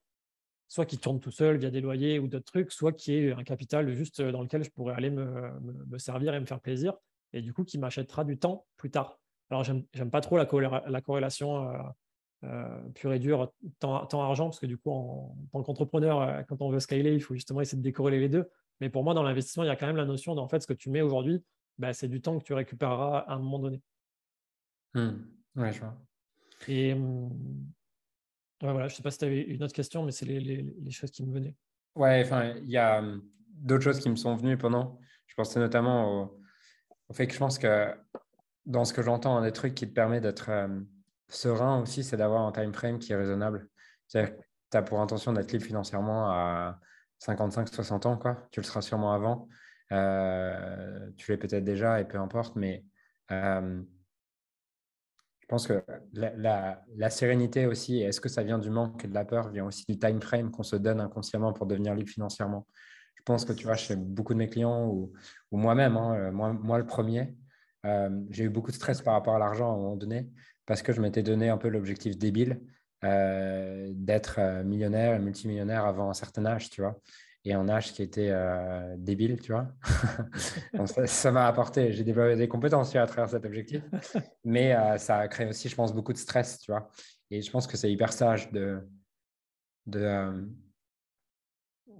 soit qui tourne tout seul via des loyers ou d'autres trucs, soit qui est un capital juste dans lequel je pourrais aller me, me- me servir et me faire plaisir, et du coup qui m'achètera du temps plus tard. Alors j'aime pas trop la, corréla- la corrélation euh, euh, pure et dure temps- temps-argent, parce que du coup, en, en tant qu'entrepreneur, euh, quand on veut scaler, il faut justement essayer de décorréler les deux. Mais pour moi, dans l'investissement, il y a quand même la notion d'en fait, ce que tu mets aujourd'hui, bah, c'est du temps que tu récupéreras à un moment donné. Hmm. Ouais, je vois. Et hum, ouais, voilà, je ne sais pas si tu avais une autre question, mais c'est les, les- choses qui me venaient. Ouais, enfin, il y a hum, d'autres choses qui me sont venues pendant. Je pensais notamment au, fait que je pense que dans ce que j'entends, un des trucs qui te permet d'être euh, serein aussi, c'est d'avoir un time frame qui est raisonnable. Que tu as pour intention d'être libre financièrement à 55-60 ans, quoi. Tu le seras sûrement avant. Euh, tu l'es peut-être déjà et peu importe, mais euh, pense que la, sérénité aussi, est-ce que ça vient du manque et de la peur, vient aussi du time frame qu'on se donne inconsciemment pour devenir libre financièrement. Je pense que tu vois, chez beaucoup de mes clients ou, moi-même, hein, euh, moi, le premier, euh, j'ai eu beaucoup de stress par rapport à l'argent à un moment donné parce que je m'étais donné un peu l'objectif débile euh, d'être millionnaire et multimillionnaire avant un certain âge, tu vois, et un âge qui était euh, débile, tu vois. Donc, ça m'a apporté, j'ai développé des compétences à travers cet objectif, mais euh, ça a créé aussi, je pense, beaucoup de stress, tu vois. Et je pense que c'est hyper sage de, de euh,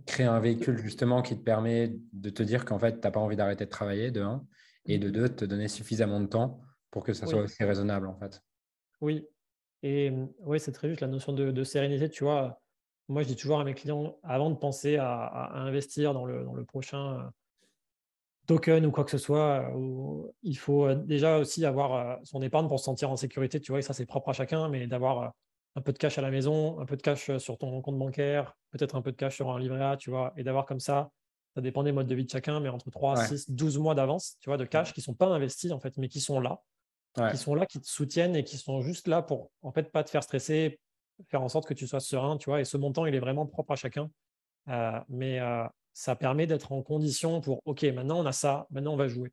créer un véhicule justement qui te permet de te dire qu'en fait, tu n'as pas envie d'arrêter de travailler, de un, et de deux, de te donner suffisamment de temps pour que ça soit Oui. aussi raisonnable, en fait. Oui, et oui, c'est très juste la notion de, de sérénité. Tu vois, moi, je dis toujours à mes clients, avant de penser à, à- à investir dans le, dans le prochain euh, token ou quoi que ce soit, euh, il faut euh, déjà aussi avoir son épargne pour se sentir en sécurité. Tu vois, et ça, c'est propre à chacun, mais d'avoir un peu de cash à la maison, un peu de cash sur ton compte bancaire, peut-être un peu de cash sur un livret A, tu vois, et d'avoir comme ça, ça dépend des modes de vie de chacun, mais entre 3, Ouais. 6, 12 mois d'avance, tu vois, de cash qui ne sont pas investis, en fait, mais qui sont là Ouais. qui sont là, qui te soutiennent et qui sont juste là pour, en fait, pas te faire stresser, faire en sorte que tu sois serein, tu vois. Et ce montant, il est vraiment propre à chacun. Euh, mais euh, ça permet d'être en condition pour, OK, maintenant on a ça, maintenant on va jouer.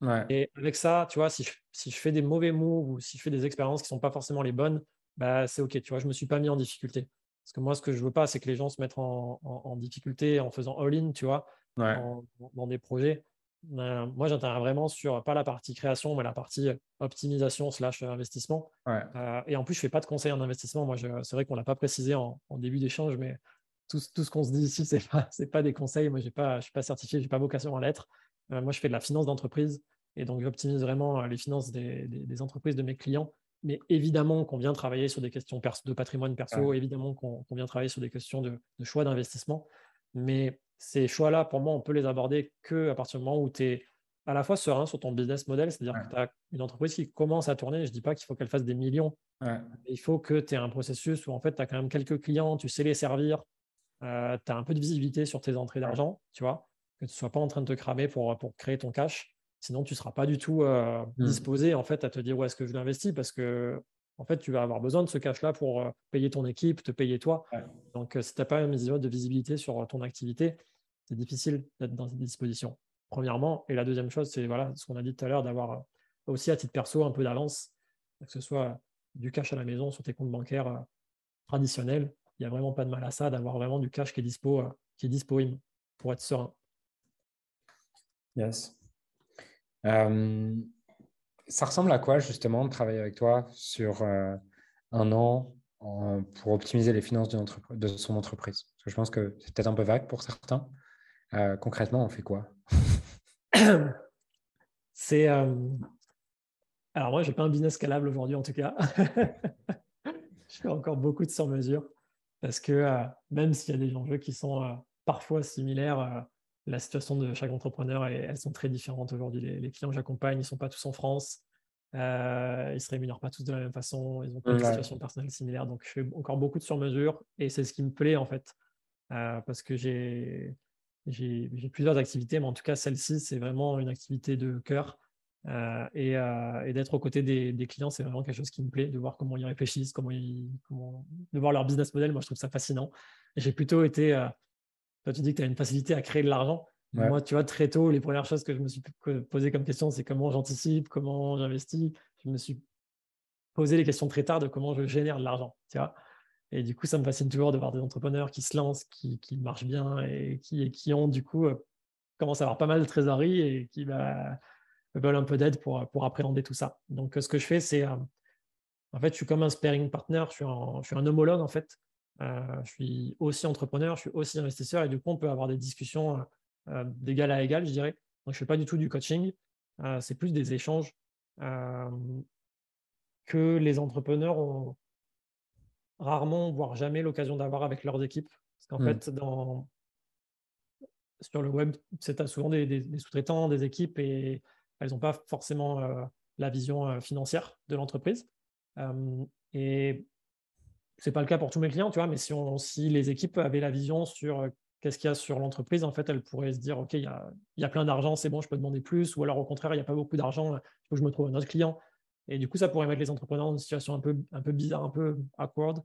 Ouais. Et avec ça, tu vois, si je, si je fais des mauvais moves ou si je fais des expériences qui sont pas forcément les bonnes, bah, c'est OK, tu vois, je me suis pas mis en difficulté. Parce que moi, ce que je veux pas, c'est que les gens se mettent en, en- en difficulté en faisant all-in, tu vois, Ouais. en- dans des projets. Euh, moi, j'interviens vraiment sur pas la partie création, mais la partie optimisation slash investissement. Ouais. Euh, et en plus, je fais pas de conseils en investissement. Moi, c'est vrai qu'on l'a pas précisé en, en début d'échange, mais tout, ce- tout ce qu'on se dit ici, c'est pas, c'est pas des conseils. Moi, j'ai pas, je suis pas certifié, j'ai pas vocation à l'être. Euh, moi, je fais de la finance d'entreprise et donc j'optimise vraiment euh, les finances des, des- des entreprises de mes clients. Mais évidemment qu'on vient travailler sur des questions de patrimoine perso, Ouais. évidemment qu'on qu'on vient travailler sur des questions de, de choix d'investissement. Mais ces choix-là, pour moi, on peut les aborder que à partir du moment où tu es à la fois serein sur ton business model, c'est-à-dire Ouais. que tu as une entreprise qui commence à tourner. Je ne dis pas qu'il faut qu'elle fasse des millions, Ouais. il faut que tu aies un processus où en fait, tu as quand même quelques clients, tu sais les servir, tu as un peu de visibilité sur tes entrées d'argent, tu vois, que tu ne sois pas en train de te cramer pour, pour créer ton cash. Sinon, tu ne seras pas du tout euh, Mm. disposé en fait, à te dire où est-ce que je l'investis? Parce que en fait, tu vas avoir besoin de ce cash-là pour euh, payer ton équipe, te payer toi. Ouais. Donc, euh, si tu n'as pas un minimum de visibilité sur euh, ton activité, c'est difficile d'être dans cette disposition. Premièrement, et la deuxième chose, c'est voilà, ce qu'on a dit tout à l'heure, d'avoir aussi à titre perso un peu d'avance, que ce soit du cash à la maison sur tes comptes bancaires traditionnels. Il n'y a vraiment pas de mal à ça, d'avoir vraiment du cash qui est dispo, qui est disponible pour être serein. Yes. Ça ressemble à quoi justement de travailler avec toi sur euh, un an pour optimiser les finances de son entreprise? Parce que je pense que c'est peut-être un peu vague pour certains. Euh, concrètement, on fait quoi? C'est. euh, Alors, moi, je n'ai pas un business scalable aujourd'hui, en tout cas. je fais encore beaucoup de sur-mesure parce que même s'il y a des enjeux qui sont parfois similaires, la situation de chaque entrepreneur, elle- elles sont très différentes aujourd'hui. Les, les clients que j'accompagne, ils ne sont pas tous en France. Euh, ils ne se rémunèrent pas tous de la même façon. Ils ont pas Ouais. situations personnelles similaires. Donc, je fais encore beaucoup de sur-mesure et c'est ce qui me plaît, en fait. parce que j'ai plusieurs activités, mais en tout cas, celle-ci, c'est vraiment une activité de cœur. et, d'être aux côtés des, clients, c'est vraiment quelque chose qui me plaît, de voir comment ils réfléchissent, comment ils, comment, de voir leur business model. Moi, je trouve ça fascinant. J'ai plutôt été, toi, tu dis que tu as une facilité à créer de l'argent. Moi, tu vois, très tôt, les premières choses que je me suis posé comme question, c'est comment j'anticipe, comment j'investis. Je me suis posé les questions très tard de comment je génère de l'argent. Tu vois et du coup, ça me fascine toujours de voir des entrepreneurs qui se lancent, qui, qui marchent bien et qui, qui ont du coup euh, commencent à avoir pas mal de trésorerie et qui bah, veulent un peu d'aide pour, pour appréhender tout ça. Donc, ce que je fais, c'est euh, en fait, je suis comme un sparring partner, je suis un, je suis un homologue en fait. Euh, je suis aussi entrepreneur, je suis aussi investisseur et du coup, on peut avoir des discussions euh, d'égal à égal, je dirais. Donc, je ne fais pas du tout du coaching, euh, c'est plus des échanges euh, que les entrepreneurs ont rarement, voire jamais l'occasion d'avoir avec leurs équipes. Parce qu'en hmm. fait, dans, sur le web, c'est souvent des, sous-traitants, des équipes, et elles n'ont pas forcément la vision financière de l'entreprise. et c'est pas le cas pour tous mes clients, tu vois, mais si, on, si les équipes avaient la vision sur qu'est-ce qu'il y a sur l'entreprise, en fait, elle pourrait se dire, OK, il y a, plein d'argent, c'est bon, je peux demander plus, ou alors au contraire, il n'y a pas beaucoup d'argent, il faut que je me trouve un autre client. Et du coup, ça pourrait mettre les entrepreneurs dans une situation un peu, un peu bizarre, un peu awkward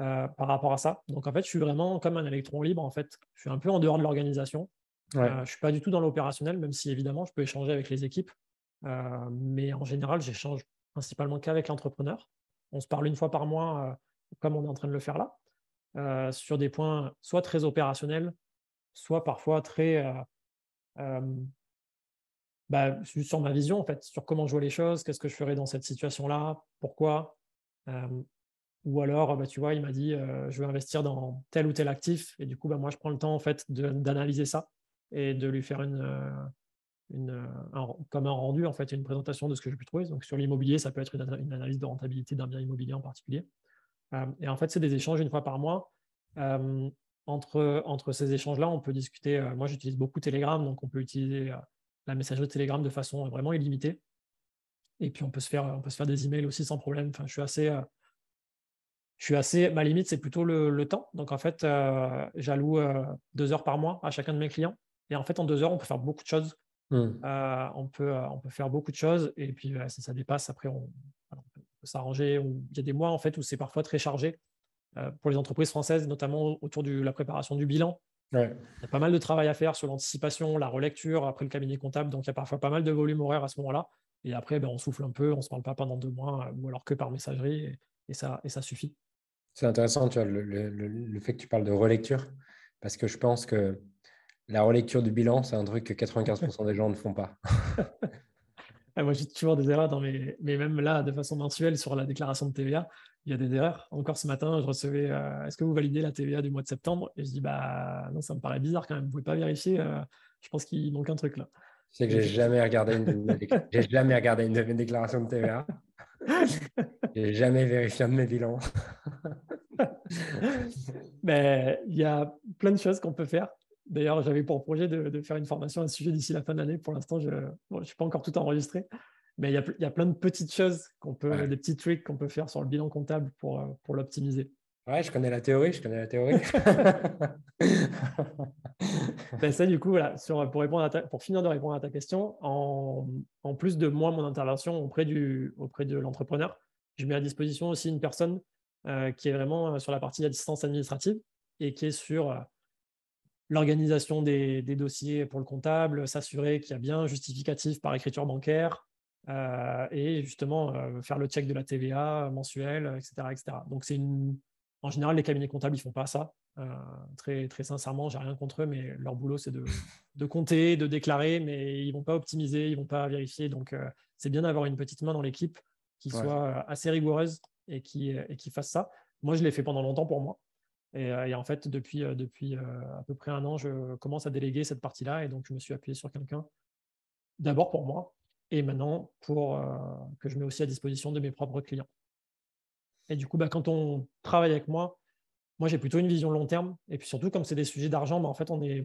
euh, par rapport à ça. Donc, en fait, je suis vraiment comme un électron libre, en fait. Je suis un peu en dehors de l'organisation. Euh, je ne suis pas du tout dans l'opérationnel, même si évidemment, je peux échanger avec les équipes. Euh, mais en général, j'échange principalement qu'avec l'entrepreneur. On se parle une fois par mois, comme on est en train de le faire là. Euh, sur des points soit très opérationnels, soit parfois très euh, euh, bah, sur ma vision en fait, sur comment je vois les choses, qu'est-ce que je ferais dans cette situation-là, pourquoi. ou alors, bah, tu vois, il m'a dit, je veux investir dans tel ou tel actif, et du coup, bah, moi, je prends le temps en fait d'analyser ça et de lui faire une, comme un rendu en fait, une présentation de ce que j'ai pu trouver. Donc sur l'immobilier, ça peut être une analyse de rentabilité d'un bien immobilier en particulier. Euh, et en fait, c'est des échanges une fois par mois. Euh, entre, entre ces échanges-là, on peut discuter. Euh, moi, j'utilise beaucoup Telegram, donc on peut utiliser la messagerie Telegram de façon vraiment illimitée. Et puis, on peut se faire, on peut se faire des emails aussi sans problème. Enfin, je suis assez. je suis assez. Ma limite, c'est plutôt le, temps. Donc, en fait, j'alloue deux heures par mois à chacun de mes clients. Et en fait, en deux heures, on peut faire beaucoup de choses. Mmh. on, peut, on peut faire beaucoup de choses. Et puis, si ça dépasse, après, on, s'arranger. Il y a des mois en fait où c'est parfois très chargé euh, pour les entreprises françaises, notamment autour de la préparation du bilan. Il y a pas mal de travail à faire sur l'anticipation, la relecture, après le cabinet comptable. Donc il y a parfois pas mal de volume horaire à ce moment-là. Et après, ben, on souffle un peu, on ne se parle pas pendant deux mois, euh, ou alors que par messagerie, et, ça, et ça suffit. C'est intéressant, tu vois, le, le, fait que tu parles de relecture, parce que je pense que la relecture du bilan, c'est un truc que 95% des gens ne font pas. Ah, moi, j'ai toujours des erreurs dans mes. Mais même là, de façon mensuelle, sur la déclaration de TVA, il y a des erreurs. Encore ce matin, je recevais euh, Est-ce que vous validez la TVA du mois de septembre? Et je dis Bah non, ça me paraît bizarre quand même. Vous ne pouvez pas vérifier. Euh, je pense qu'il manque un truc là. C'est que j'ai jamais regardé une j'ai jamais regardé une de mes déclarations de TVA. j'ai jamais vérifié un de mes bilans. Mais il y a plein de choses qu'on peut faire. D'ailleurs, j'avais pour projet de, faire une formation à ce sujet d'ici la fin de l'année. Pour l'instant, je ne suis pas encore tout enregistré. Mais il y, a, il y a plein de petites choses qu'on peut, des petits tricks qu'on peut faire sur le bilan comptable pour, euh, pour l'optimiser. Ouais, je connais la théorie, je connais la théorie. ben ça, du coup, voilà, sur, pour, répondre à pour finir de répondre à ta question, en, en plus de moi, mon intervention auprès, du, auprès de l'entrepreneur, je mets à disposition aussi une personne euh, qui est vraiment euh, sur la partie assistance administrative et qui est sur l'organisation des, dossiers pour le comptable, s'assurer qu'il y a bien un justificatif par écriture bancaire euh, et justement euh, faire le check de la TVA mensuelle, etc. etc. Donc, c'est une... en général, les cabinets comptables, ils ne font pas ça. Euh, très, très sincèrement, j'ai rien contre eux, mais leur boulot, c'est de, de, compter, de déclarer, mais ils ne vont pas optimiser, ils ne vont pas vérifier. Donc, c'est bien d'avoir une petite main dans l'équipe qui soit assez rigoureuse et qui, et qui fasse ça. Moi, je l'ai fait pendant longtemps pour moi. Euh, et, en fait, depuis, euh, euh, à peu près un an, je commence à déléguer cette partie-là. Et donc, je me suis appuyé sur quelqu'un, d'abord pour moi, et maintenant pour que je mets aussi à disposition de mes propres clients. Et du coup, bah, quand on travaille avec moi, moi, j'ai plutôt une vision long terme. Et puis surtout, comme c'est des sujets d'argent, bah, en fait, on est.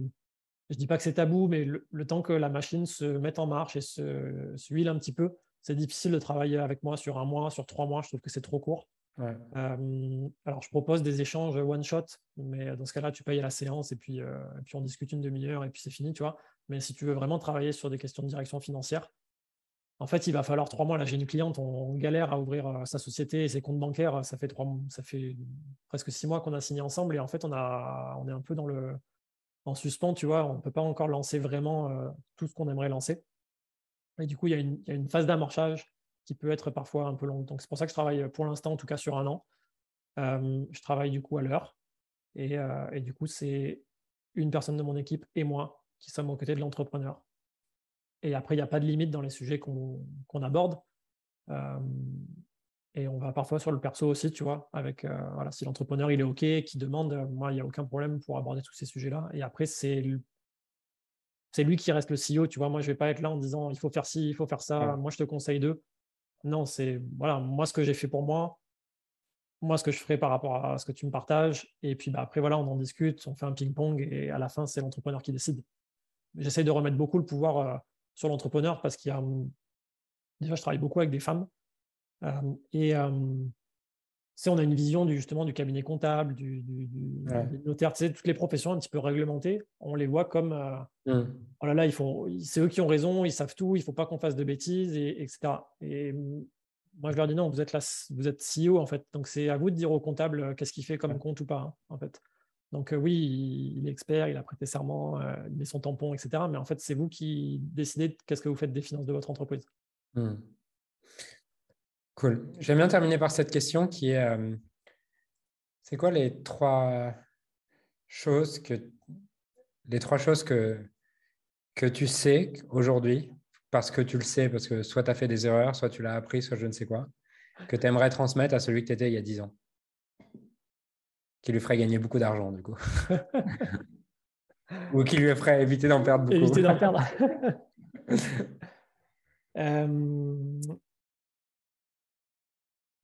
Je ne dis pas que c'est tabou, mais le, temps que la machine se mette en marche et se huile un petit peu, c'est difficile de travailler avec moi sur un mois, sur trois mois. Je trouve que c'est trop court. Alors, je propose des échanges one-shot, mais dans ce cas-là, tu payes la séance et puis, on discute une demi-heure et puis c'est fini, tu vois. Mais si tu veux vraiment travailler sur des questions de direction financière, en fait, il va falloir trois mois. Là, j'ai une cliente, on galère à ouvrir sa société et ses comptes bancaires. Ça fait, trois, ça fait presque six mois qu'on a signé ensemble et en fait, on, est un peu dans le, en suspens, tu vois. On ne peut pas encore lancer vraiment tout ce qu'on aimerait lancer. Et du coup, il y a une, y a une phase d'amorçage qui peut être parfois un peu longue. Donc, c'est pour ça que je travaille pour l'instant, en tout cas sur un an. Euh, je travaille du coup à l'heure. Et, et, du coup, c'est une personne de mon équipe et moi qui sommes aux côtés de l'entrepreneur et après, il n'y a pas de limite dans les sujets qu'on aborde. Euh, et on va parfois sur le perso aussi, tu vois, avec euh, voilà, si l'entrepreneur il est OK, qui demande, euh, moi, il n'y a aucun problème pour aborder tous ces sujets-là. Et après, c'est c'est lui qui reste le CEO, tu vois. Moi, je ne vais pas être là en disant il faut faire ci, il faut faire ça, moi, je te conseille d'eux. Non, c'est voilà, moi, ce que j'ai fait pour moi, moi, ce que je ferai par rapport à ce que tu me partages. Et puis bah, après, voilà, on en discute, on fait un ping-pong et à la fin, c'est l'entrepreneur qui décide. J'essaie de remettre beaucoup le pouvoir sur l'entrepreneur parce qu'il y a déjà je travaille beaucoup avec des femmes euh, et euh, on a une vision du, justement du cabinet comptable, du, notaire, tu sais, toutes les professions un petit peu réglementées, on les voit comme euh, mmh. oh là là, ils font, c'est eux qui ont raison, ils savent tout, il ne faut pas qu'on fasse de bêtises, et, etc. Et moi je leur dis non, vous êtes là, vous êtes CEO en fait, donc c'est à vous de dire au comptable qu'est-ce qu'il fait comme compte ou pas hein, en fait. Donc euh, oui, il est expert, il a prêté serment, euh, il met son tampon, etc. Mais en fait, c'est vous qui décidez qu'est-ce que vous faites des finances de votre entreprise. Hmm. Cool. J'aime bien terminer par cette question qui est euh, c'est quoi les trois choses que les trois choses que, que tu sais aujourd'hui, parce que tu le sais, parce que soit tu as fait des erreurs, soit tu l'as appris, soit je ne sais quoi, que tu aimerais transmettre à celui que tu étais il y a dix ans? Qui lui ferait gagner beaucoup d'argent, du coup. Ou qui lui ferait éviter d'en perdre beaucoup. Éviter d'en perdre. Euh,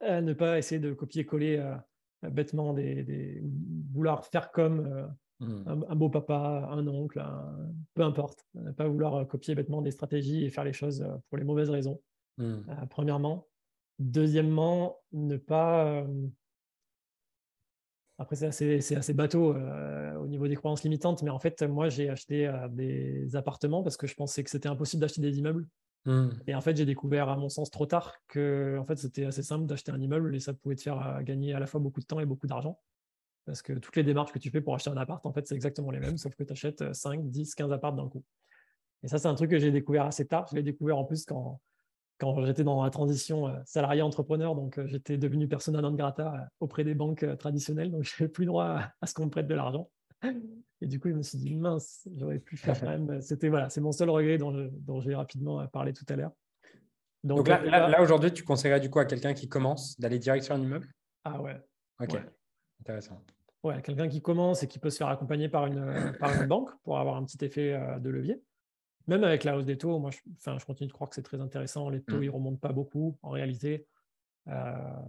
euh, ne pas essayer de copier-coller euh, bêtement des, vouloir faire comme hmm. un, beau papa, un oncle, peu importe. Ne pas vouloir copier bêtement des stratégies et faire les choses pour les mauvaises raisons. Hmm. premièrement. Deuxièmement, ne pas après, c'est assez, bateau euh, au niveau des croyances limitantes, mais en fait, moi, j'ai acheté euh, des appartements parce que je pensais que c'était impossible d'acheter des immeubles. Hmm. Et en fait, j'ai découvert, à mon sens, trop tard que en fait, c'était assez simple d'acheter un immeuble et ça pouvait te faire euh, gagner à la fois beaucoup de temps et beaucoup d'argent. Parce que toutes les démarches que tu fais pour acheter un appart, en fait, c'est exactement les mêmes, sauf que tu achètes 5, 10, 15 apparts d'un coup. Et ça, c'est un truc que j'ai découvert assez tard. Je l'ai découvert en plus quand, j'étais dans la transition euh, salarié-entrepreneur, donc euh, j'étais devenu persona non grata auprès des banques traditionnelles, donc je n'avais plus droit à ce qu'on me prête de l'argent. Et du coup, je me suis dit, mince, j'aurais pu faire quand même. C'était voilà, c'est mon seul regret dont, dont j'ai rapidement parlé tout à l'heure. Donc, là, aujourd'hui, tu conseillerais du coup à quelqu'un qui commence d'aller direct sur un immeuble? Ah ouais. Ok, intéressant. Ouais, quelqu'un qui commence et qui peut se faire accompagner par une, par une banque pour avoir un petit effet de levier même avec la hausse des taux, moi, je, enfin, je continue de croire que c'est très intéressant. Les taux, mm. ils ne remontent pas beaucoup en réalité. Euh,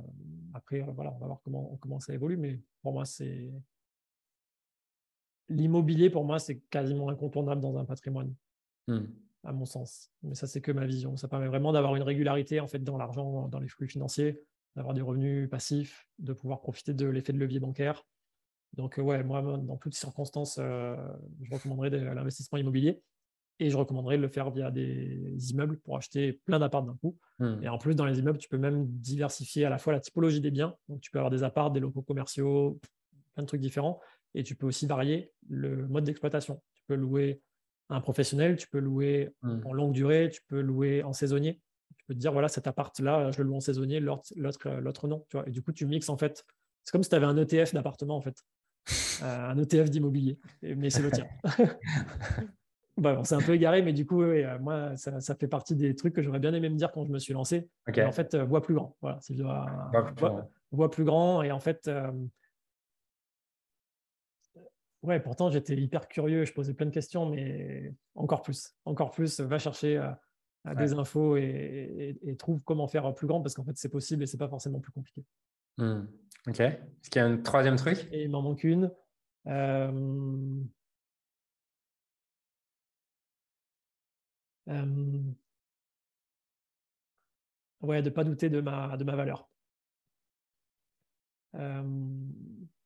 après, voilà, on va voir comment, comment ça évolue. Mais pour moi, c'est. L'immobilier, pour moi, c'est quasiment incontournable dans un patrimoine, mm. à mon sens. Mais ça, c'est que ma vision. Ça permet vraiment d'avoir une régularité en fait, dans l'argent, dans les flux financiers, d'avoir des revenus passifs, de pouvoir profiter de l'effet de levier bancaire. Donc, ouais, moi, dans toutes circonstances, euh, je recommanderais l'investissement immobilier. Et je recommanderais de le faire via des immeubles pour acheter plein d'apparts d'un coup. Hmm. Et en plus, dans les immeubles, tu peux même diversifier à la fois la typologie des biens. Donc, tu peux avoir des apparts, des locaux commerciaux, plein de trucs différents. Et tu peux aussi varier le mode d'exploitation. Tu peux louer un professionnel, tu peux louer hmm. en longue durée, tu peux louer en saisonnier. Tu peux te dire, voilà, cet appart-là, je le loue en saisonnier, l'autre non. Tu vois et du coup, tu mixes en fait. C'est comme si tu avais un ETF d'appartement en fait. Euh, un ETF d'immobilier, mais c'est le tien. Bah, on s'est un peu égaré, mais du coup, euh, moi, ça, fait partie des trucs que j'aurais bien aimé me dire quand je me suis lancé. En fait, euh, plus grand. Voilà, dois, plus grand. Et en fait, euh, ouais, pourtant, j'étais hyper curieux. Je posais plein de questions, mais encore plus. Encore plus, va chercher des infos et, trouve comment faire plus grand parce qu'en fait, c'est possible et c'est pas forcément plus compliqué. Hmm. Ok. Est-ce qu'il y a un troisième truc? Et il m'en manque une. Euh, ouais, de ne pas douter de ma, de ma valeur.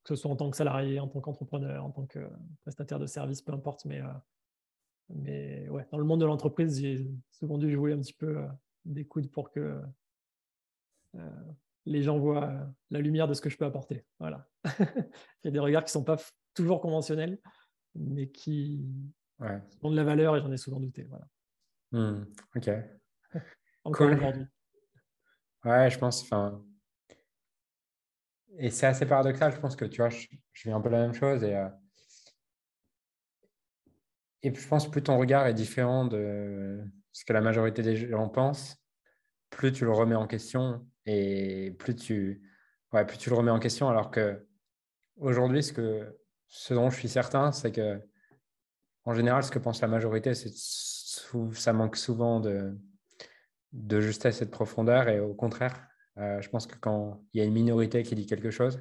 Que ce soit en tant que salarié, en tant qu'entrepreneur, en tant que prestataire de service, peu importe. Mais, mais ouais, dans le monde de l'entreprise, j'ai souvent dû jouer un petit peu des coudes pour que les gens voient la lumière de ce que je peux apporter. Voilà. Il y a des regards qui ne sont pas toujours conventionnels, mais qui, ont de la valeur et j'en ai souvent douté. Voilà. Mmh, ok. Encore aujourd'hui. Ouais, je pense. Enfin, et c'est assez paradoxal. Je pense que tu vois, je, je vis un peu la même chose et euh, et je pense plus ton regard est différent de ce que la majorité des gens pensent, plus tu le remets en question et plus tu, ouais, plus tu le remets en question. Alors que aujourd'hui, ce, que, ce dont je suis certain, c'est que en général, ce que pense la majorité, c'est ça manque souvent de, de justesse et de profondeur. Et au contraire, euh, je pense que quand il y a une minorité qui dit quelque chose,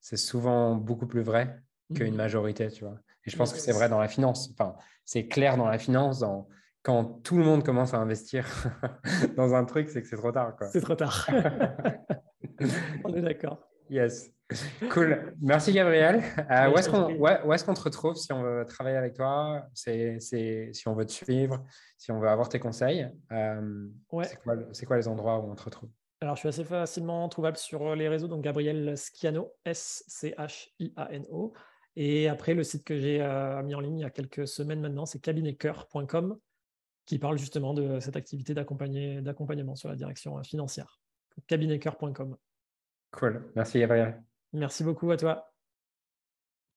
c'est souvent beaucoup plus vrai qu'une mmh. majorité, tu vois. Et je pense que c'est vrai dans la finance. Enfin, c'est clair dans la finance. Dans, quand tout le monde commence à investir dans un truc, c'est que c'est trop tard. C'est trop tard. On est d'accord. Yes. Cool. Merci Gabriel. Euh, où est-ce qu'on te retrouve si on veut travailler avec toi c'est, Si on veut te suivre, si on veut avoir tes conseils euh, c'est, quoi, c'est quoi les endroits où on te retrouve? Alors, je suis assez facilement trouvable sur les réseaux, donc Gabriel Sciano, S-C-H-I-A-N-O. Et après, le site que j'ai euh, mis en ligne il y a quelques semaines maintenant, c'est cabinetcoeur.com, qui parle justement de cette activité d'accompagnement sur la direction euh, financière. cabinetcoeur.com. Cool. Merci, Gabriel. Merci beaucoup à toi.